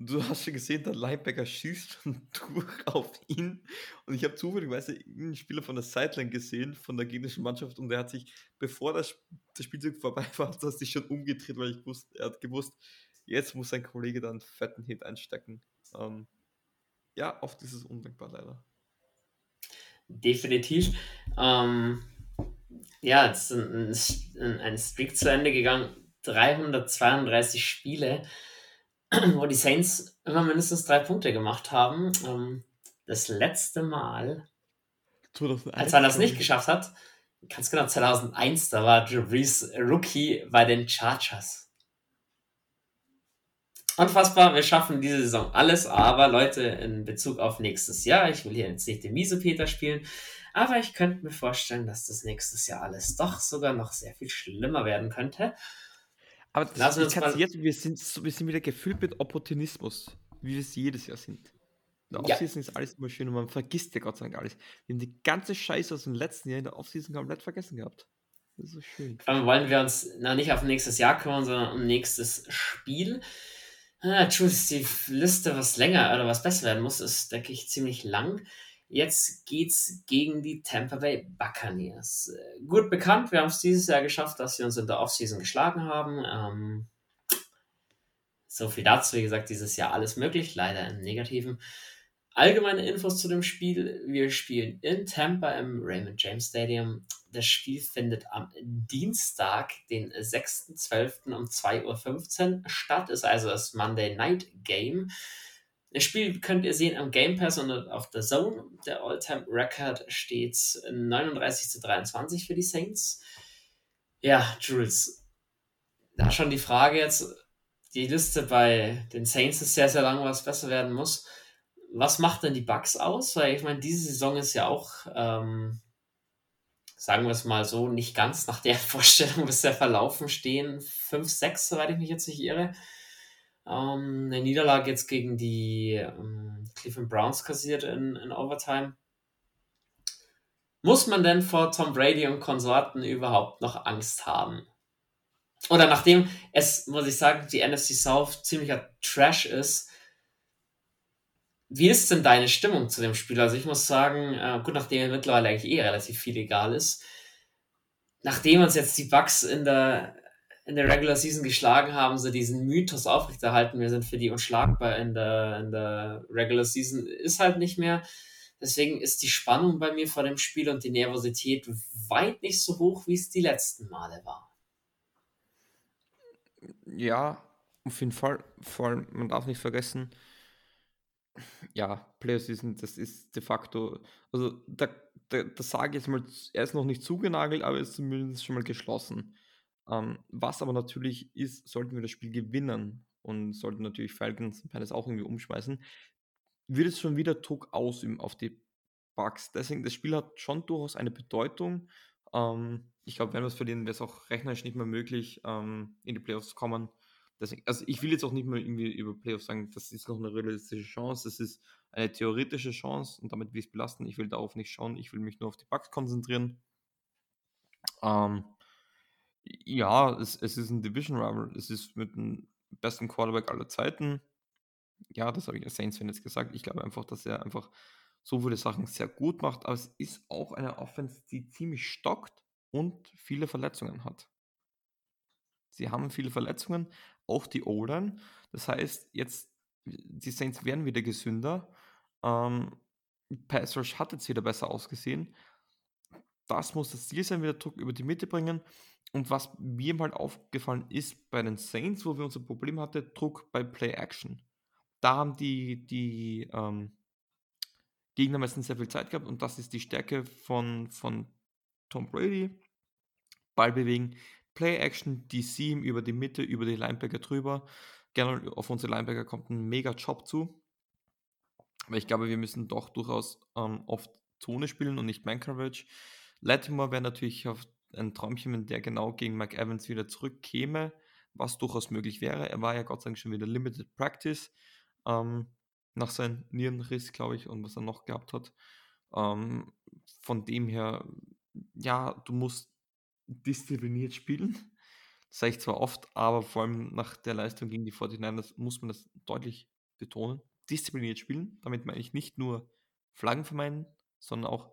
Du hast schon gesehen, der Linebacker schießt schon <laughs> durch auf ihn. Und ich habe zufälligerweise einen Spieler von der Sideline gesehen, von der gegnerischen Mannschaft. Und der hat sich, bevor das, das Spielzug vorbei <laughs> war, hat sich schon umgedreht, weil ich wusste, er hat gewusst, jetzt muss sein Kollege da einen fetten Hit einstecken. Ähm, ja, oft ist es undankbar leider. Definitiv. Ähm, ja, es ist ein, ein, ein Streak zu Ende gegangen. 332 Spiele wo die Saints immer mindestens drei Punkte gemacht haben. Ähm, das letzte Mal, 2001, als man das nicht geschafft hat, ganz genau 2001, da war Drew Brees Rookie bei den Chargers. Unfassbar, wir schaffen diese Saison alles, aber Leute, in Bezug auf nächstes Jahr, ich will hier jetzt nicht den Miesepeter spielen, aber ich könnte mir vorstellen, dass das nächstes Jahr alles doch sogar noch sehr viel schlimmer werden könnte. Aber das, ich kann jetzt, wir sind, wir sind wieder gefüllt mit Opportunismus, wie wir es jedes Jahr sind. In der Offseason ja. ist alles immer schön und man vergisst ja Gott sei Dank alles. Wir haben die ganze Scheiße aus dem letzten Jahr in der Offseason komplett vergessen gehabt. Das ist so schön. Vor allem wollen wir uns na, nicht auf nächstes Jahr kümmern, sondern um nächstes Spiel. Ah, ist die Liste, was länger oder was besser werden muss, ist, denke ich, ziemlich lang. Jetzt geht's gegen die Tampa Bay Buccaneers. Äh, gut bekannt, wir haben es dieses Jahr geschafft, dass wir uns in der Offseason geschlagen haben. Ähm, so viel dazu, wie gesagt, dieses Jahr alles möglich, leider im Negativen. Allgemeine Infos zu dem Spiel. Wir spielen in Tampa im Raymond James Stadium. Das Spiel findet am Dienstag, den 6.12. um 2.15 Uhr statt. Ist also das Monday Night Game. Das Spiel könnt ihr sehen am Game Pass und auf der Zone. Der All-Time Record steht 39 zu 23 für die Saints. Ja, Jules, da schon die Frage jetzt, die Liste bei den Saints ist sehr, sehr lang, was besser werden muss. Was macht denn die Bugs aus? Weil ich meine, diese Saison ist ja auch, ähm, sagen wir es mal so, nicht ganz nach der <laughs> Vorstellung bisher verlaufen stehen. 5, 6, soweit ich mich jetzt nicht irre. Ähm, eine Niederlage jetzt gegen die ähm, Cleveland Browns kassiert in, in Overtime. Muss man denn vor Tom Brady und Konsorten überhaupt noch Angst haben? Oder nachdem es, muss ich sagen, die NFC South ziemlicher Trash ist, wie ist denn deine Stimmung zu dem Spiel? Also ich muss sagen, äh, gut, nachdem mittlerweile eigentlich eh relativ viel egal ist, nachdem uns jetzt die Bugs in der in der Regular Season geschlagen haben, so diesen Mythos aufrechterhalten, wir sind für die unschlagbar in der, in der Regular Season, ist halt nicht mehr. Deswegen ist die Spannung bei mir vor dem Spiel und die Nervosität weit nicht so hoch, wie es die letzten Male war. Ja, auf jeden Fall. Vor allem, man darf nicht vergessen, ja, Player Season, das ist de facto, also da, da, da sage ich jetzt mal, er ist noch nicht zugenagelt, aber er ist zumindest schon mal geschlossen. Ähm, was aber natürlich ist, sollten wir das Spiel gewinnen und sollten natürlich Falcons und Panthers auch irgendwie umschmeißen, wird es schon wieder Druck ausüben auf die Bugs. Deswegen, das Spiel hat schon durchaus eine Bedeutung. Ähm, ich glaube, wenn wir es verlieren, wäre es auch rechnerisch nicht mehr möglich, ähm, in die Playoffs zu kommen. Deswegen, also ich will jetzt auch nicht mehr irgendwie über Playoffs sagen, das ist noch eine realistische Chance, das ist eine theoretische Chance und damit will ich es belasten. Ich will darauf nicht schauen, ich will mich nur auf die Bugs konzentrieren. Ähm, ja, es, es ist ein Division Rival. Es ist mit dem besten Quarterback aller Zeiten. Ja, das habe ich als Saints-Fan jetzt gesagt. Ich glaube einfach, dass er einfach so viele Sachen sehr gut macht, aber es ist auch eine Offense, die ziemlich stockt und viele Verletzungen hat. Sie haben viele Verletzungen, auch die O-Line. Das heißt, jetzt, die Saints werden wieder gesünder. Ähm, Pass Rush hat jetzt wieder besser ausgesehen. Das muss das Ziel sein, wieder Druck über die Mitte bringen. Und was mir mal aufgefallen ist bei den Saints, wo wir unser Problem hatten, Druck bei Play Action. Da haben die, die ähm, Gegner meistens sehr viel Zeit gehabt und das ist die Stärke von, von Tom Brady. Ball bewegen, Play Action, die Seam über die Mitte, über die Linebacker drüber. Gerne auf unsere Linebacker kommt ein mega Job zu. Aber ich glaube, wir müssen doch durchaus ähm, oft Zone spielen und nicht Man Coverage. Latimore wäre natürlich auf ein Träumchen, wenn der genau gegen Mike Evans wieder zurückkäme. was durchaus möglich wäre. Er war ja Gott sei Dank schon wieder Limited Practice ähm, nach seinem Nierenriss, glaube ich, und was er noch gehabt hat. Ähm, von dem her, ja, du musst diszipliniert spielen. Das sage ich zwar oft, aber vor allem nach der Leistung gegen die 49ers muss man das deutlich betonen. Diszipliniert spielen, damit meine ich nicht nur Flaggen vermeiden, sondern auch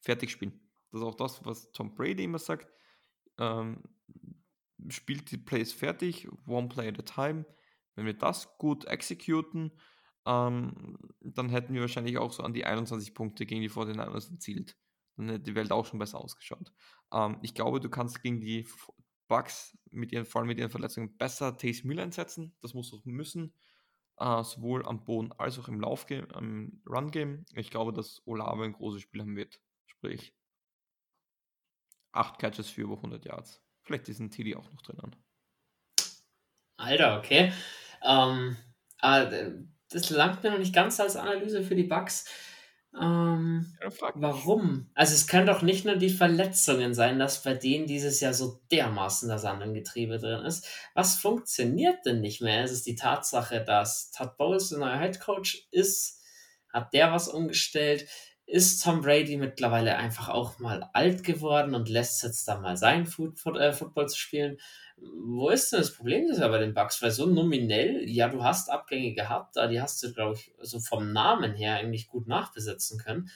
fertig spielen. Das ist auch das, was Tom Brady immer sagt. Ähm, spielt die Plays fertig, one play at a time. Wenn wir das gut exekuten, ähm, dann hätten wir wahrscheinlich auch so an die 21 Punkte gegen die 49ers erzielt. Dann hätte die Welt auch schon besser ausgeschaut. Ähm, ich glaube, du kannst gegen die Bugs mit ihren, vor allem mit ihren Verletzungen besser Taysom Hill einsetzen. Das musst du müssen. Uh, sowohl am Boden als auch im Laufgame, im Run-Game. Ich glaube, dass Olave ein großes Spiel haben wird. Sprich, 8 Catches für über 100 Yards. Vielleicht ist ein TD auch noch drinnen. Alter, okay. Ähm, das langt mir noch nicht ganz als Analyse für die Bugs. Ähm, ja, warum? Also es können doch nicht nur die Verletzungen sein, dass bei denen dieses Jahr so dermaßen das im Getriebe drin ist. Was funktioniert denn nicht mehr? Es ist die Tatsache, dass Todd Bowles der neue Head Coach ist. Hat der was umgestellt? Ist Tom Brady mittlerweile einfach auch mal alt geworden und lässt jetzt da mal sein äh, Football zu spielen. Wo ist denn das Problem das bei den Bucks? Weil so nominell, ja, du hast Abgänge gehabt, da die hast du, glaube ich, so vom Namen her eigentlich gut nachbesetzen können.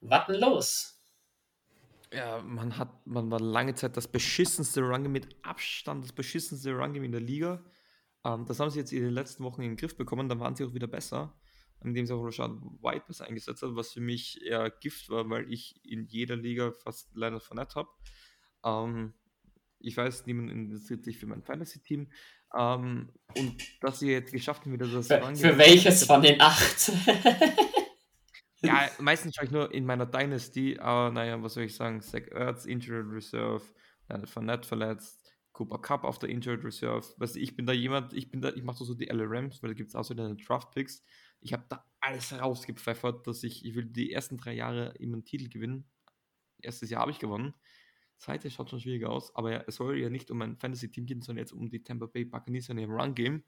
Was denn los? Ja, man hat, man war lange Zeit das beschissenste Runge mit Abstand, das beschissenste Runge in der Liga. Ähm, das haben sie jetzt in den letzten Wochen in den Griff bekommen, dann waren sie auch wieder besser an dem sie auch Rashad White besser eingesetzt hat, was für mich eher Gift war, weil ich in jeder Liga fast Leonard Fournette habe. Ähm, ich weiß, niemand interessiert sich für mein Fantasy-Team. Ähm, und dass sie jetzt geschafft haben, wieder das Für, für welches von den acht? <laughs> ja, <laughs> meistens schaue ich nur in meiner Dynasty, aber naja, was soll ich sagen? Zach Ertz, Injured Reserve, Leonard Fournette verletzt, Cooper Cup auf der Injured Reserve. Weißt du, ich bin da jemand, ich bin da, ich mache so die LRMs, weil da gibt es außerdem Draft Picks. Ich habe da alles rausgepfeffert, dass ich, ich will die ersten drei Jahre immer einen Titel gewinnen. Erstes Jahr habe ich gewonnen. Zweite schaut schon schwieriger aus, aber es soll ja nicht um ein Fantasy-Team gehen, sondern jetzt um die Tampa Bay Buccaneers in ihrem Run-Game.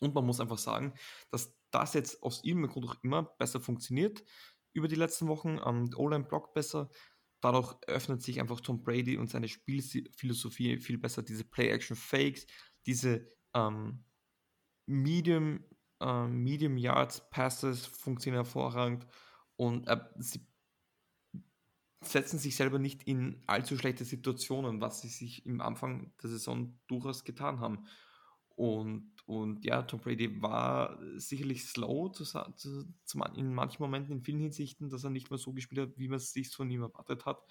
Und man muss einfach sagen, dass das jetzt aus irgendeinem Grund auch immer besser funktioniert über die letzten Wochen. Ähm, O-Line-Block besser. Dadurch öffnet sich einfach Tom Brady und seine Spielphilosophie viel besser. Diese Play-Action-Fakes, diese ähm, Medium äh, Medium Yards Passes funktionieren hervorragend und äh, sie setzen sich selber nicht in allzu schlechte Situationen, was sie sich im Anfang der Saison durchaus getan haben. Und, und ja, Tom Brady war sicherlich slow zu, zu, zu, in manchen Momenten, in vielen Hinsichten, dass er nicht mehr so gespielt hat, wie man es sich von ihm erwartet hat.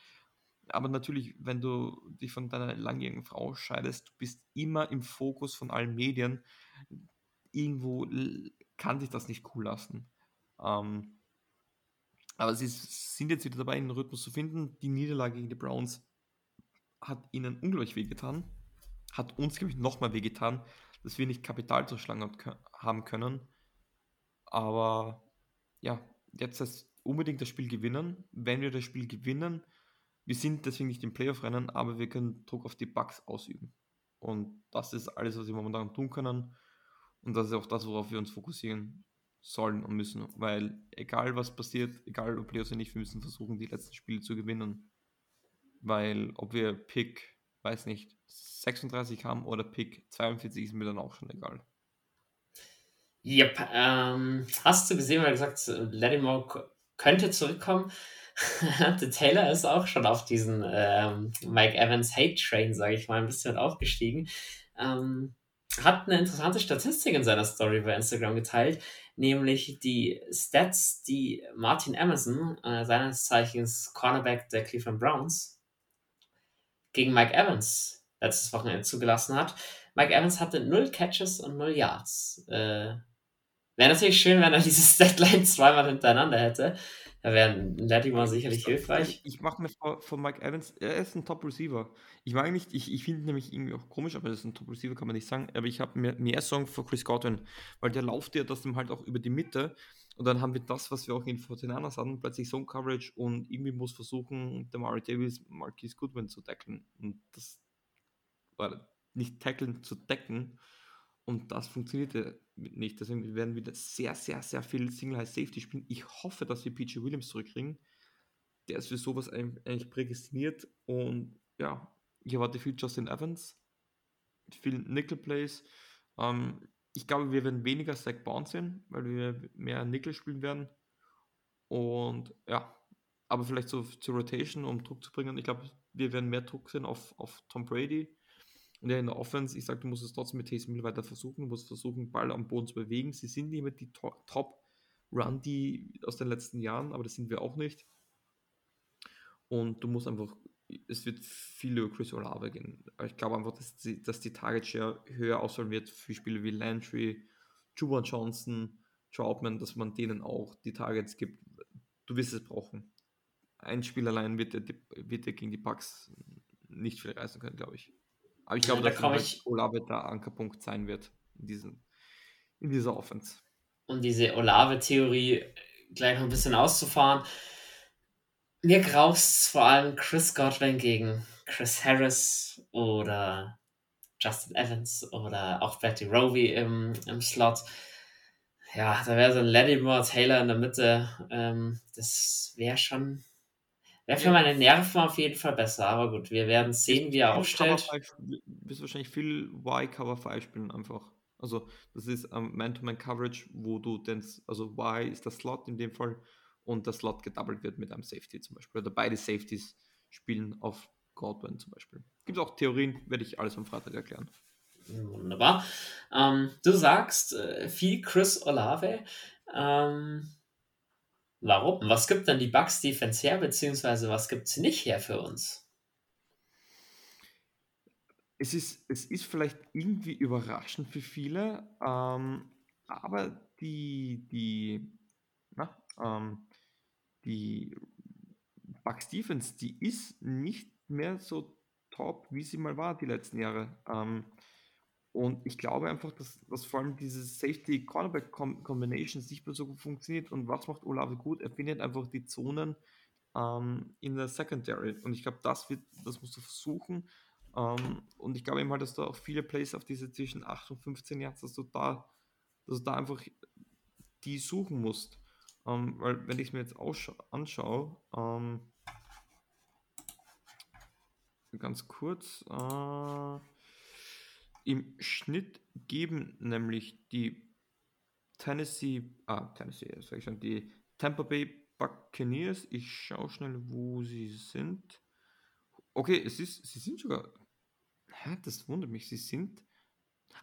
Aber natürlich, wenn du dich von deiner langjährigen Frau scheidest, du bist immer im Fokus von allen Medien irgendwo kann sich das nicht cool lassen. Ähm, aber sie sind jetzt wieder dabei, einen Rhythmus zu finden. Die Niederlage gegen die Browns hat ihnen unglaublich wehgetan. Hat uns, glaube ich, nochmal wehgetan, dass wir nicht Kapital zuschlagen haben können. Aber ja, jetzt das unbedingt das Spiel gewinnen. Wenn wir das Spiel gewinnen, wir sind deswegen nicht im Playoff-Rennen, aber wir können Druck auf die Bugs ausüben. Und das ist alles, was wir momentan tun können. Und das ist auch das, worauf wir uns fokussieren sollen und müssen. Weil egal was passiert, egal ob Playoffs oder nicht, wir müssen versuchen, die letzten Spiele zu gewinnen. Weil ob wir Pick, weiß nicht, 36 haben oder Pick 42 ist mir dann auch schon egal. Yep, ähm, hast du gesehen, weil gesagt Lattimore könnte zurückkommen. <laughs> Der Taylor ist auch schon auf diesen ähm, Mike Evans Hate Train, sage ich mal, ein bisschen aufgestiegen. Ähm, hat eine interessante Statistik in seiner Story bei Instagram geteilt, nämlich die Stats, die Martin Emerson, äh, seines Zeichens Cornerback der Cleveland Browns, gegen Mike Evans letztes Wochenende zugelassen hat. Mike Evans hatte 0 Catches und 0 Yards. Äh, Wäre natürlich schön, wenn er dieses <laughs> Deadline zweimal hintereinander hätte. Da wäre ein Latimer sicherlich ich, hilfreich. Ich mache mir vor, von Mike Evans, er ist ein Top-Receiver. Ich mag nicht, ich, ich finde nämlich irgendwie auch komisch, aber das ist ein Top-Receiver, kann man nicht sagen. Aber ich habe mehr, mehr Song für Chris Godwin, weil der lauft ja das dann halt auch über die Mitte. Und dann haben wir das, was wir auch in Fortinanders hatten, plötzlich Zone Coverage und irgendwie muss versuchen, der Murray Davis, Marquis Goodwin zu tackeln. Und das, Leute, nicht tackeln, zu decken. Und das funktionierte nicht. Deswegen werden wir sehr, sehr, sehr viel Single High Safety spielen. Ich hoffe, dass wir PJ Williams zurückkriegen. Der ist für sowas eigentlich prädestiniert. Und ja, ich erwarte viel Justin Evans, viel Nickel Plays. Ähm, ich glaube, wir werden weniger Stack Bounce sehen, weil wir mehr Nickel spielen werden. Und ja, aber vielleicht so zur Rotation, um Druck zu bringen. Ich glaube, wir werden mehr Druck sehen auf, auf Tom Brady. Und ja, in der Offense, ich sage, du musst es trotzdem mit Taysom Hill weiter versuchen, du musst versuchen, Ball am Boden zu bewegen. Sie sind nicht mehr die Top-Run, die aus den letzten Jahren, aber das sind wir auch nicht. Und du musst einfach, es wird viel über Chris Olave gehen. Ich glaube einfach, dass die, dass die Target Share höher ausfallen wird für Spiele wie Landry, Juwan Johnson, Troutman, dass man denen auch die Targets gibt. Du wirst es brauchen. Ein Spiel allein wird er, wird gegen die Bucks nicht viel reißen können, glaube ich. Aber ich glaube, ja, da dass halt ich... Olave der Ankerpunkt sein wird in, diesen, in dieser Offense. Um diese Olave-Theorie gleich noch ein bisschen auszufahren. Mir graust vor allem Chris Godwin gegen Chris Harris oder Justin Evans oder auch Betty Roby im, im Slot. Ja, da wäre so ein Lattimore Taylor in der Mitte. Ähm, das wäre schon Wäre für meine Nerven auf jeden Fall besser, aber gut, wir werden sehen, wie er aufstellt. Du wirst wahrscheinlich viel Y Cover 5 spielen einfach. Also das ist ähm, Man-to-Man-Coverage, wo du den, also Y ist der Slot in dem Fall und der Slot gedoubled wird mit einem Safety zum Beispiel. Oder beide Safeties spielen auf Godwin zum Beispiel. Gibt auch Theorien, werde ich alles am Freitag erklären. Wunderbar. Ähm, du sagst äh, viel Chris Olave. Ähm, Warum? Was gibt denn die Bugs Defense her, beziehungsweise was gibt sie nicht her für uns? Es ist, es ist vielleicht irgendwie überraschend für viele, ähm, aber die, die, na, ähm, die Bugs Defense, die ist nicht mehr so top, wie sie mal war die letzten Jahre. Ähm, und ich glaube einfach, dass, dass vor allem diese Safety-Cornerback-Combinations nicht mehr so gut funktioniert. Und was macht Olave gut? Er findet einfach die Zonen ähm, in der Secondary. Und ich glaube, das, das musst du versuchen. Ähm, und ich glaube eben halt, dass du auch viele Plays auf diese zwischen 8 und 15 Yards, dass du da, dass du da einfach die suchen musst. Ähm, weil, wenn ich es mir jetzt anschaue, ähm, ganz kurz, äh, im Schnitt geben nämlich die Tennessee, ah, Tennessee, sag ich schon, die Tampa Bay Buccaneers, ich schaue schnell, wo sie sind. Okay, es ist, sie sind sogar, hä, das wundert mich, sie sind,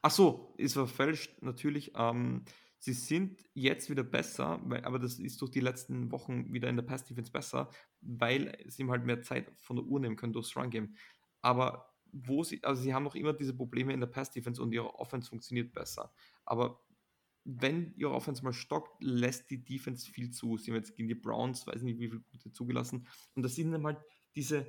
ach so, ist verfälscht, natürlich, ähm, sie sind jetzt wieder besser, weil, aber das ist durch die letzten Wochen wieder in der Pass Defense besser, weil sie ihm halt mehr Zeit von der Uhr nehmen können durchs Run Game. Aber wo sie, also sie haben noch immer diese Probleme in der Pass-Defense und ihre Offense funktioniert besser. Aber wenn ihre Offense mal stockt, lässt die Defense viel zu. Sie haben jetzt gegen die Browns, weiß nicht, wie viele Punkte zugelassen. Und das sind dann halt diese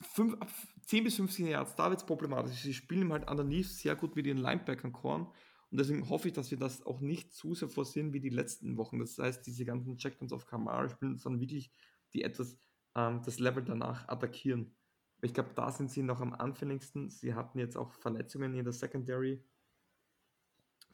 5, 10 bis 15 Yards, da wird es problematisch. Sie spielen halt underneath sehr gut mit ihren Linebackern Korn. Und deswegen hoffe ich, dass wir das auch nicht zu sehr vorsehen wie die letzten Wochen. Das heißt, diese ganzen Checkdowns auf Kamara spielen, sondern wirklich die etwas ähm, das Level danach attackieren. Ich glaube, da sind sie noch am anfälligsten. Sie hatten jetzt auch Verletzungen in der Secondary.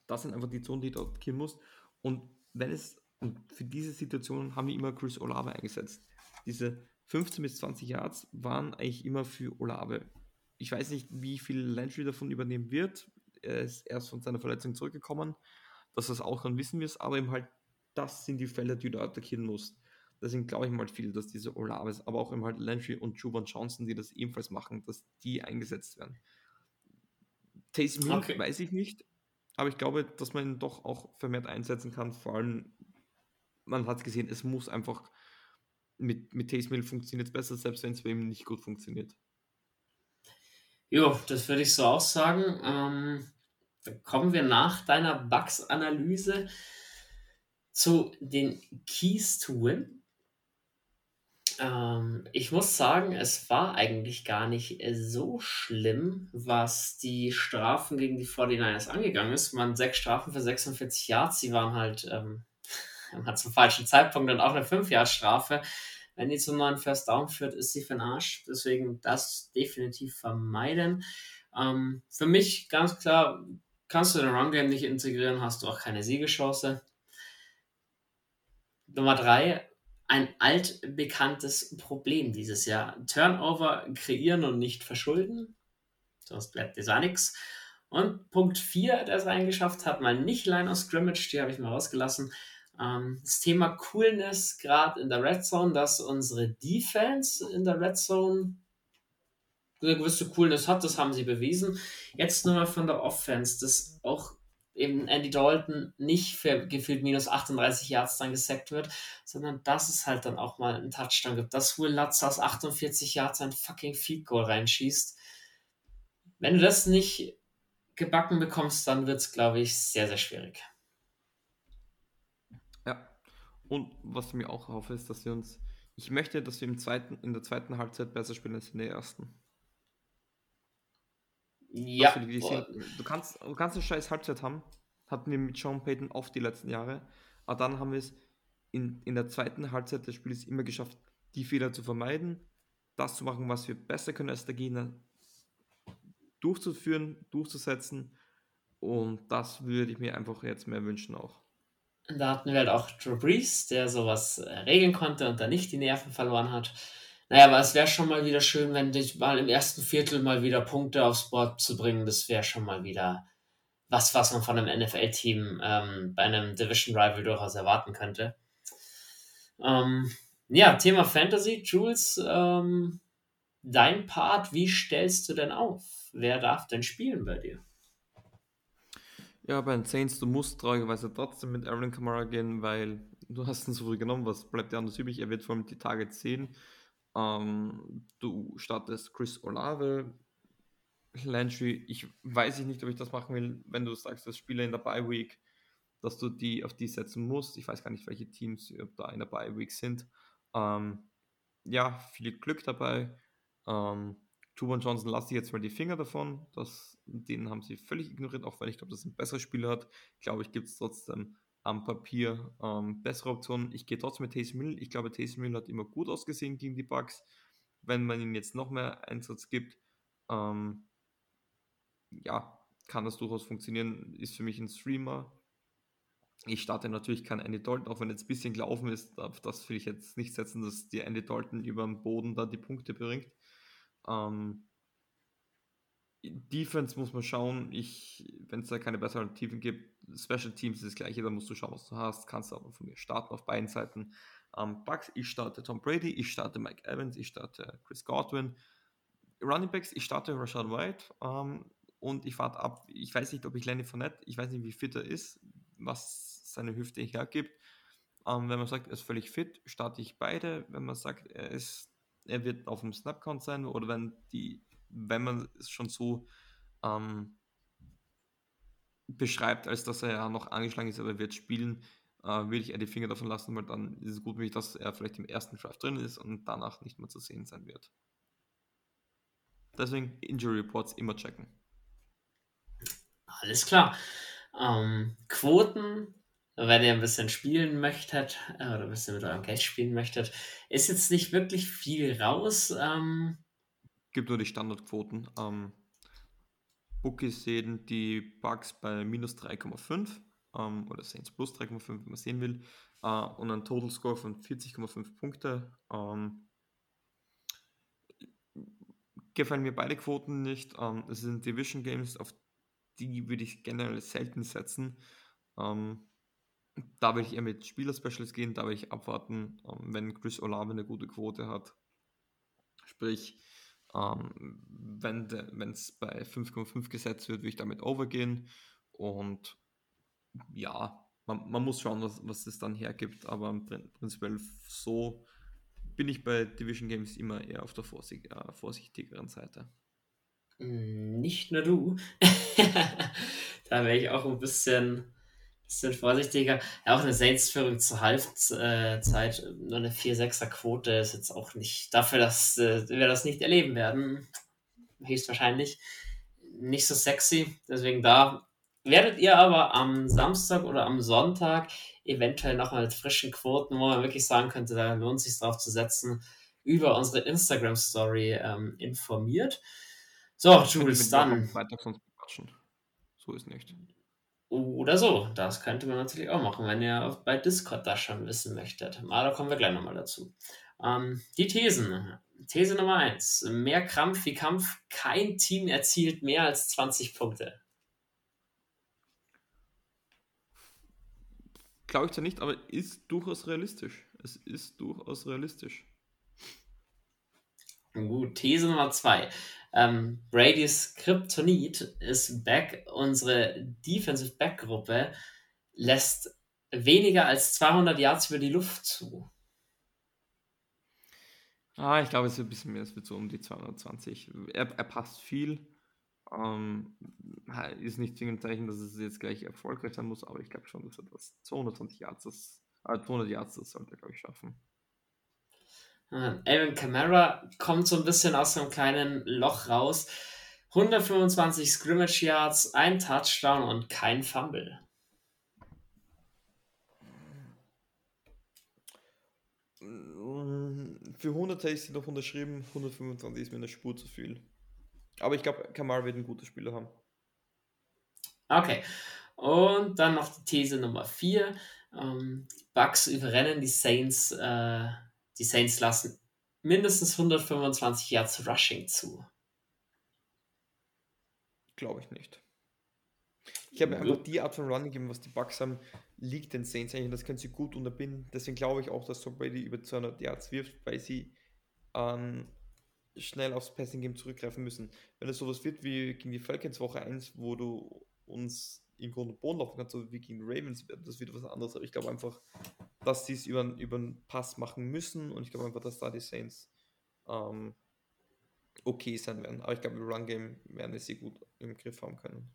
Das sind einfach die Zonen, die du attackieren musst. Und wenn es, und für diese Situation haben wir immer Chris Olave eingesetzt. Diese 15 bis 20 Yards waren eigentlich immer für Olave. Ich weiß nicht, wie viel Landry davon übernehmen wird. Er ist erst von seiner Verletzung zurückgekommen. Dass das auch dann wissen wir es, aber eben halt, das sind die Fälle, die du attackieren musst. Deswegen glaube ich mal viel, dass diese Olaves, aber auch eben halt Landry und Juban Johnson, die das ebenfalls machen, dass die eingesetzt werden. Taysom Hill okay. weiß ich nicht, aber ich glaube, dass man ihn doch auch vermehrt einsetzen kann. Vor allem, man hat es gesehen, es muss einfach mit, mit Taysom Hill funktioniert es besser, selbst wenn es bei ihm nicht gut funktioniert. Jo, das würde ich so auch sagen. Ähm, dann kommen wir nach deiner Bugs-Analyse zu den Keys to Win. Ähm, ich muss sagen, es war eigentlich gar nicht äh, so schlimm, was die Strafen gegen die 49ers angegangen ist. Man sechs Strafen für 46 Yards, sie waren halt ähm, <laughs> zum falschen Zeitpunkt dann auch eine 5 Yard Strafe. Wenn die zum neuen First Down führt, ist sie für den Arsch. Deswegen das definitiv vermeiden. Ähm, für mich ganz klar, kannst du den Run Game nicht integrieren, hast du auch keine Siegeschance. Nummer drei, ein altbekanntes Problem dieses Jahr. Turnover kreieren und nicht verschulden. Sonst bleibt dir nichts. Und Punkt 4, der es reingeschafft hat, mal nicht Line of Scrimmage, die habe ich mal rausgelassen. Ähm, das Thema Coolness, gerade in der Red Zone, dass unsere Defense in der Red Zone eine gewisse Coolness hat, das haben sie bewiesen. Jetzt nur mal von der Offense, das auch eben Andy Dalton nicht für gefühlt minus 38 Yards dann gesackt wird, sondern dass es halt dann auch mal einen Touchdown gibt, dass Will Lutz aus 48 Yards ein fucking Feed Goal reinschießt. Wenn du das nicht gebacken bekommst, dann wird es, glaube ich, sehr, sehr schwierig. Ja, und was ich mir auch hoffe, ist, dass wir uns, ich möchte, dass wir im zweiten, in der zweiten Halbzeit besser spielen als in der ersten. Ja. Du kannst, du kannst eine scheiß Halbzeit haben. Hatten wir mit Sean Payton oft die letzten Jahre. Aber dann haben wir es in, in der zweiten Halbzeit des Spiels immer geschafft, die Fehler zu vermeiden, das zu machen, was wir besser können als der Gegner, durchzuführen, durchzusetzen. Und das würde ich mir einfach jetzt mehr wünschen auch. Da hatten wir halt auch Drew Brees, der sowas äh, regeln konnte und da nicht die Nerven verloren hat. Naja, aber es wäre schon mal wieder schön, wenn dich mal im ersten Viertel mal wieder Punkte aufs Board zu bringen. Das wäre schon mal wieder was, was man von einem NFL-Team ähm, bei einem Division Rival durchaus erwarten könnte. Ähm, ja, Thema Fantasy, Jules, ähm, dein Part, wie stellst du denn auf? Wer darf denn spielen bei dir? Ja, bei den Saints, du musst traurigerweise trotzdem mit Aaron Kamara gehen, weil du hast ihn so früh genommen, was bleibt dir anders übrig? Er wird vor allem die Tage sehen. Ähm, du startest Chris Olave, Landry. Ich weiß nicht, ob ich das machen will, wenn du sagst, dass Spieler in der Bye Week, dass du die auf die setzen musst. Ich weiß gar nicht, welche Teams da in der Bye Week sind. Ähm, ja, viel Glück dabei. Ähm, Tubon Johnson lasse ich jetzt mal die Finger davon. Das, den haben sie völlig ignoriert, auch weil ich glaube, dass er ein besseres Spiel hat. Glaube ich, gibt es trotzdem am Papier ähm, bessere Optionen. Ich gehe trotzdem mit Taysom Hill. Ich glaube, Taysom Hill hat immer gut ausgesehen gegen die Bugs. Wenn man ihm jetzt noch mehr Einsatz gibt, ähm, ja, kann das durchaus funktionieren. Ist für mich ein Streamer. Ich starte natürlich kein Andy Dalton, auch wenn jetzt ein bisschen gelaufen ist, auf das will ich jetzt nicht setzen, dass die Andy Dalton über den Boden da die Punkte bringt. Ähm, Defense muss man schauen. wenn es da keine besseren Alternativen gibt, Special Teams ist das gleiche, da musst du schauen, was du hast. Kannst aber von mir starten auf beiden Seiten. Ähm, Bucks, ich starte Tom Brady, ich starte Mike Evans, ich starte Chris Godwin. Running Backs, ich starte Rashad White ähm, und ich warte ab. Ich weiß nicht, ob ich Lenny Fournette, ich weiß nicht, wie fit er ist, was seine Hüfte hergibt. Ähm, wenn man sagt, er ist völlig fit, starte ich beide. Wenn man sagt, er ist, er wird auf dem Snapcount sein oder wenn die, wenn man es schon so ähm, beschreibt, als dass er ja noch angeschlagen ist, aber er wird spielen, äh, würde ich eher die Finger davon lassen, weil dann ist es gut möglich, dass er vielleicht im ersten Draft drin ist und danach nicht mehr zu sehen sein wird. Deswegen Injury Reports immer checken. Alles klar. Ähm, Quoten, wenn ihr ein bisschen spielen möchtet äh, oder ein bisschen mit eurem Geld spielen möchtet, ist jetzt nicht wirklich viel raus. Ähm, Gibt nur die Standardquoten. Ähm, Bookies sehen die Bugs bei minus 3,5 ähm, oder Saints plus 3,5, wenn man sehen will, äh, und ein Total Score von 40,5 Punkte. Ähm, gefallen mir beide Quoten nicht. Ähm, es sind Division Games, auf die würde ich generell selten setzen. Ähm, da würde ich eher mit Spieler-Specials gehen, da würde ich abwarten, ähm, wenn Chris Olave eine gute Quote hat. Sprich, ähm, wenn es bei 5,5 gesetzt wird, würde ich damit overgehen. Und ja, man, man muss schauen, was, was es dann hergibt. Aber prinzipiell so bin ich bei Division Games immer eher auf der vorsicht, äh, vorsichtigeren Seite. Nicht nur du. <laughs> da wäre ich auch ein bisschen bisschen vorsichtiger. Ja, auch eine Saints-Führung zur Halbzeit, nur eine 4-6er Quote ist jetzt auch nicht dafür, dass äh, wir das nicht erleben werden. Höchstwahrscheinlich nicht so sexy. Deswegen da werdet ihr aber am Samstag oder am Sonntag eventuell nochmal mit frischen Quoten, wo man wirklich sagen könnte, da lohnt es sich drauf zu setzen, über unsere Instagram-Story ähm, informiert. So, Jules, dann. So ist nicht. Oder so, das könnte man natürlich auch machen, wenn ihr bei Discord das schon wissen möchtet. Aber da kommen wir gleich nochmal dazu. Ähm, die Thesen. These Nummer 1. Mehr Krampf wie Kampf. Kein Team erzielt mehr als 20 Punkte. Glaube ich zwar nicht, aber ist durchaus realistisch. Es ist durchaus realistisch. Gut, These Nummer 2. Ähm, Brady's Kryptonit ist back. Unsere Defensive Back Gruppe lässt weniger als 200 Yards über die Luft zu. Ah, ich glaube, es wird ein bisschen mehr. Es wird so um die 220. Er, er passt viel. Ähm, ist nicht zwingend ein Zeichen, dass es jetzt gleich erfolgreich sein muss, aber ich glaube schon, dass er das 220 Yards, das, äh, 200 Yards, das sollte er, glaube ich, schaffen. Aaron Camara kommt so ein bisschen aus einem kleinen Loch raus. 125 Scrimmage Yards, ein Touchdown und kein Fumble. Für 100 hätte ich sie noch unterschrieben, 125 ist mir eine Spur zu viel. Aber ich glaube, Kamal wird ein guter Spieler haben. Okay. Und dann noch die These Nummer 4. Ähm, Bucks überrennen die Saints. Äh, die Saints lassen mindestens 125 Yards Rushing zu. Glaube ich nicht. Ich habe einfach die Art von Running Game, was die Bucks haben, liegt den Saints eigentlich. Das können sie gut unterbinden. Deswegen glaube ich auch, dass Tom Brady über 200 Yards wirft, weil sie ähm, schnell aufs Passing Game zurückgreifen müssen. Wenn es sowas wird wie gegen die Falcons Woche 1, wo du uns im Grunde Boden laufen kannst, so wie gegen Ravens, das wird was anderes. Aber ich glaube einfach, dass sie es über, über einen Pass machen müssen und ich glaube einfach, dass da die Saints ähm, okay sein werden. Aber ich glaube, im Run Game werden sie gut im Griff haben können.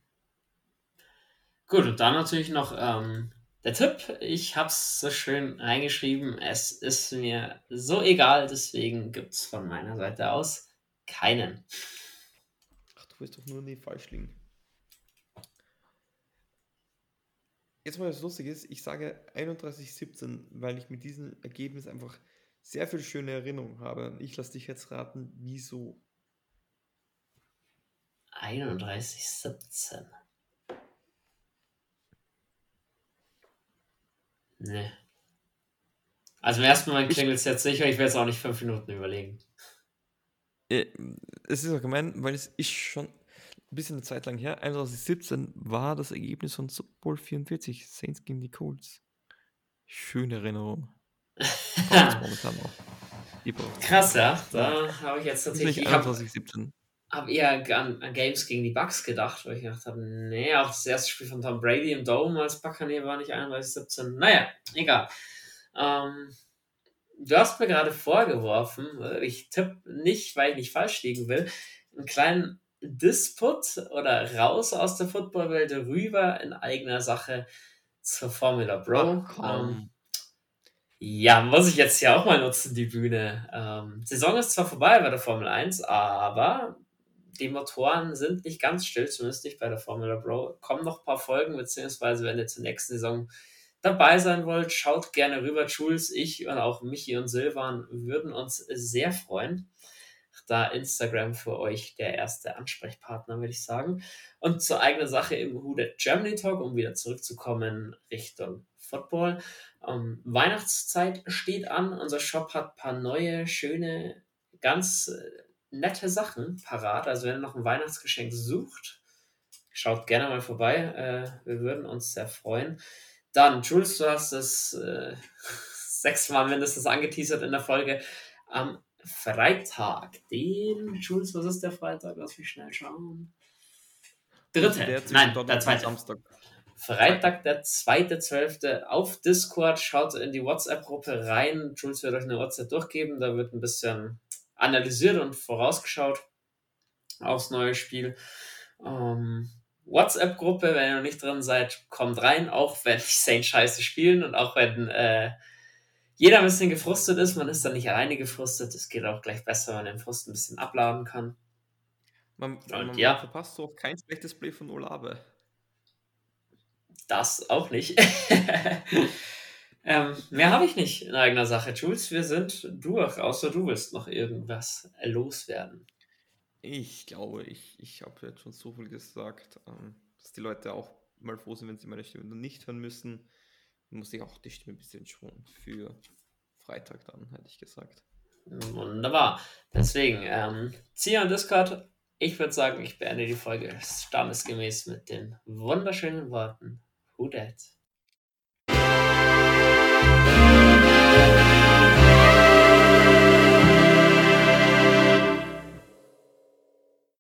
Gut, und dann natürlich noch ähm, der Tipp. Ich habe es so schön reingeschrieben. Es ist mir so egal, deswegen gibt es von meiner Seite aus keinen. Ach, du willst doch nur nie falsch liegen. Jetzt mal was lustig ist, ich sage 31-17, weil ich mit diesem Ergebnis einfach sehr viel schöne Erinnerungen habe. Ich lasse dich jetzt raten, wieso. 31-17. Nee. Also im ersten Mal klingelt es jetzt sicher, ich werde es auch nicht fünf Minuten überlegen. Äh, es ist auch gemein, weil es ist schon ein bisschen eine Zeit lang her. 2017 war das Ergebnis von Super Bowl 44, Saints gegen die Colts. Schöne Erinnerung. <laughs> momentan auch. Krass, ja. Da habe ich jetzt tatsächlich. Ich habe hab eher an, an, Games gegen die Bucks gedacht, weil ich gedacht habe, nee, auch das erste Spiel von Tom Brady im Dome als Buccaneer war nicht 31-17. Naja, egal. Ähm, du hast mir gerade vorgeworfen, ich tippe nicht, weil ich nicht falsch liegen will, einen kleinen Disput oder raus aus der Footballwelt rüber in eigener Sache zur Formula Bro. Ähm, ja, muss ich jetzt hier auch mal nutzen, die Bühne. Ähm, Saison ist zwar vorbei bei der Formel 1, aber die Motoren sind nicht ganz still, zumindest nicht bei der Formula Bro. Kommen noch ein paar Folgen, beziehungsweise wenn ihr zur nächsten Saison dabei sein wollt, schaut gerne rüber. Jules, ich und auch Michi und Silvan würden uns sehr freuen da Instagram für euch der erste Ansprechpartner, würde ich sagen. Und zur eigenen Sache im Who Germany Talk, um wieder zurückzukommen Richtung Football. Ähm, Weihnachtszeit steht an. Unser Shop hat ein paar neue, schöne, ganz äh, nette Sachen parat. Also wenn ihr noch ein Weihnachtsgeschenk sucht, schaut gerne mal vorbei. Äh, wir würden uns sehr freuen. Dann, Jules, du hast es äh, <laughs> sechsmal mindestens angeteasert in der Folge. Am Freitag, den, Jules, was ist der Freitag? Lass mich schnell schauen. Dritte, der nein, der zweite. Samstag. Freitag, der zweite, zwölfte auf Discord. Schaut in die WhatsApp-Gruppe rein. Jules wird euch eine WhatsApp durchgeben. Da wird ein bisschen analysiert und vorausgeschaut aufs neue Spiel. Ähm, WhatsApp-Gruppe, wenn ihr noch nicht drin seid, kommt rein, auch wenn <laughs> die Saints scheiße spielen und auch wenn äh, jeder ein bisschen gefrustet ist. Man ist dann nicht alleine gefrustet. Es geht auch gleich besser, wenn man den Frust ein bisschen abladen kann. Man, man, ja. verpasst auch kein schlechtes Play von Olave. das auch nicht. <laughs> ähm, mehr habe ich nicht in eigener Sache. Jules, wir sind durch, außer du willst noch irgendwas loswerden. Ich glaube, ich, ich habe jetzt schon so viel gesagt, ähm, dass die Leute auch mal froh sind, wenn sie meine Stimme nicht hören müssen muss ich auch die Stimme ein bisschen schonen für Freitag dann, hätte ich gesagt. Wunderbar. Deswegen, ähm, Zia und Discord, ich würde sagen, ich beende die Folge stammesgemäß mit den wunderschönen Worten Who Dat?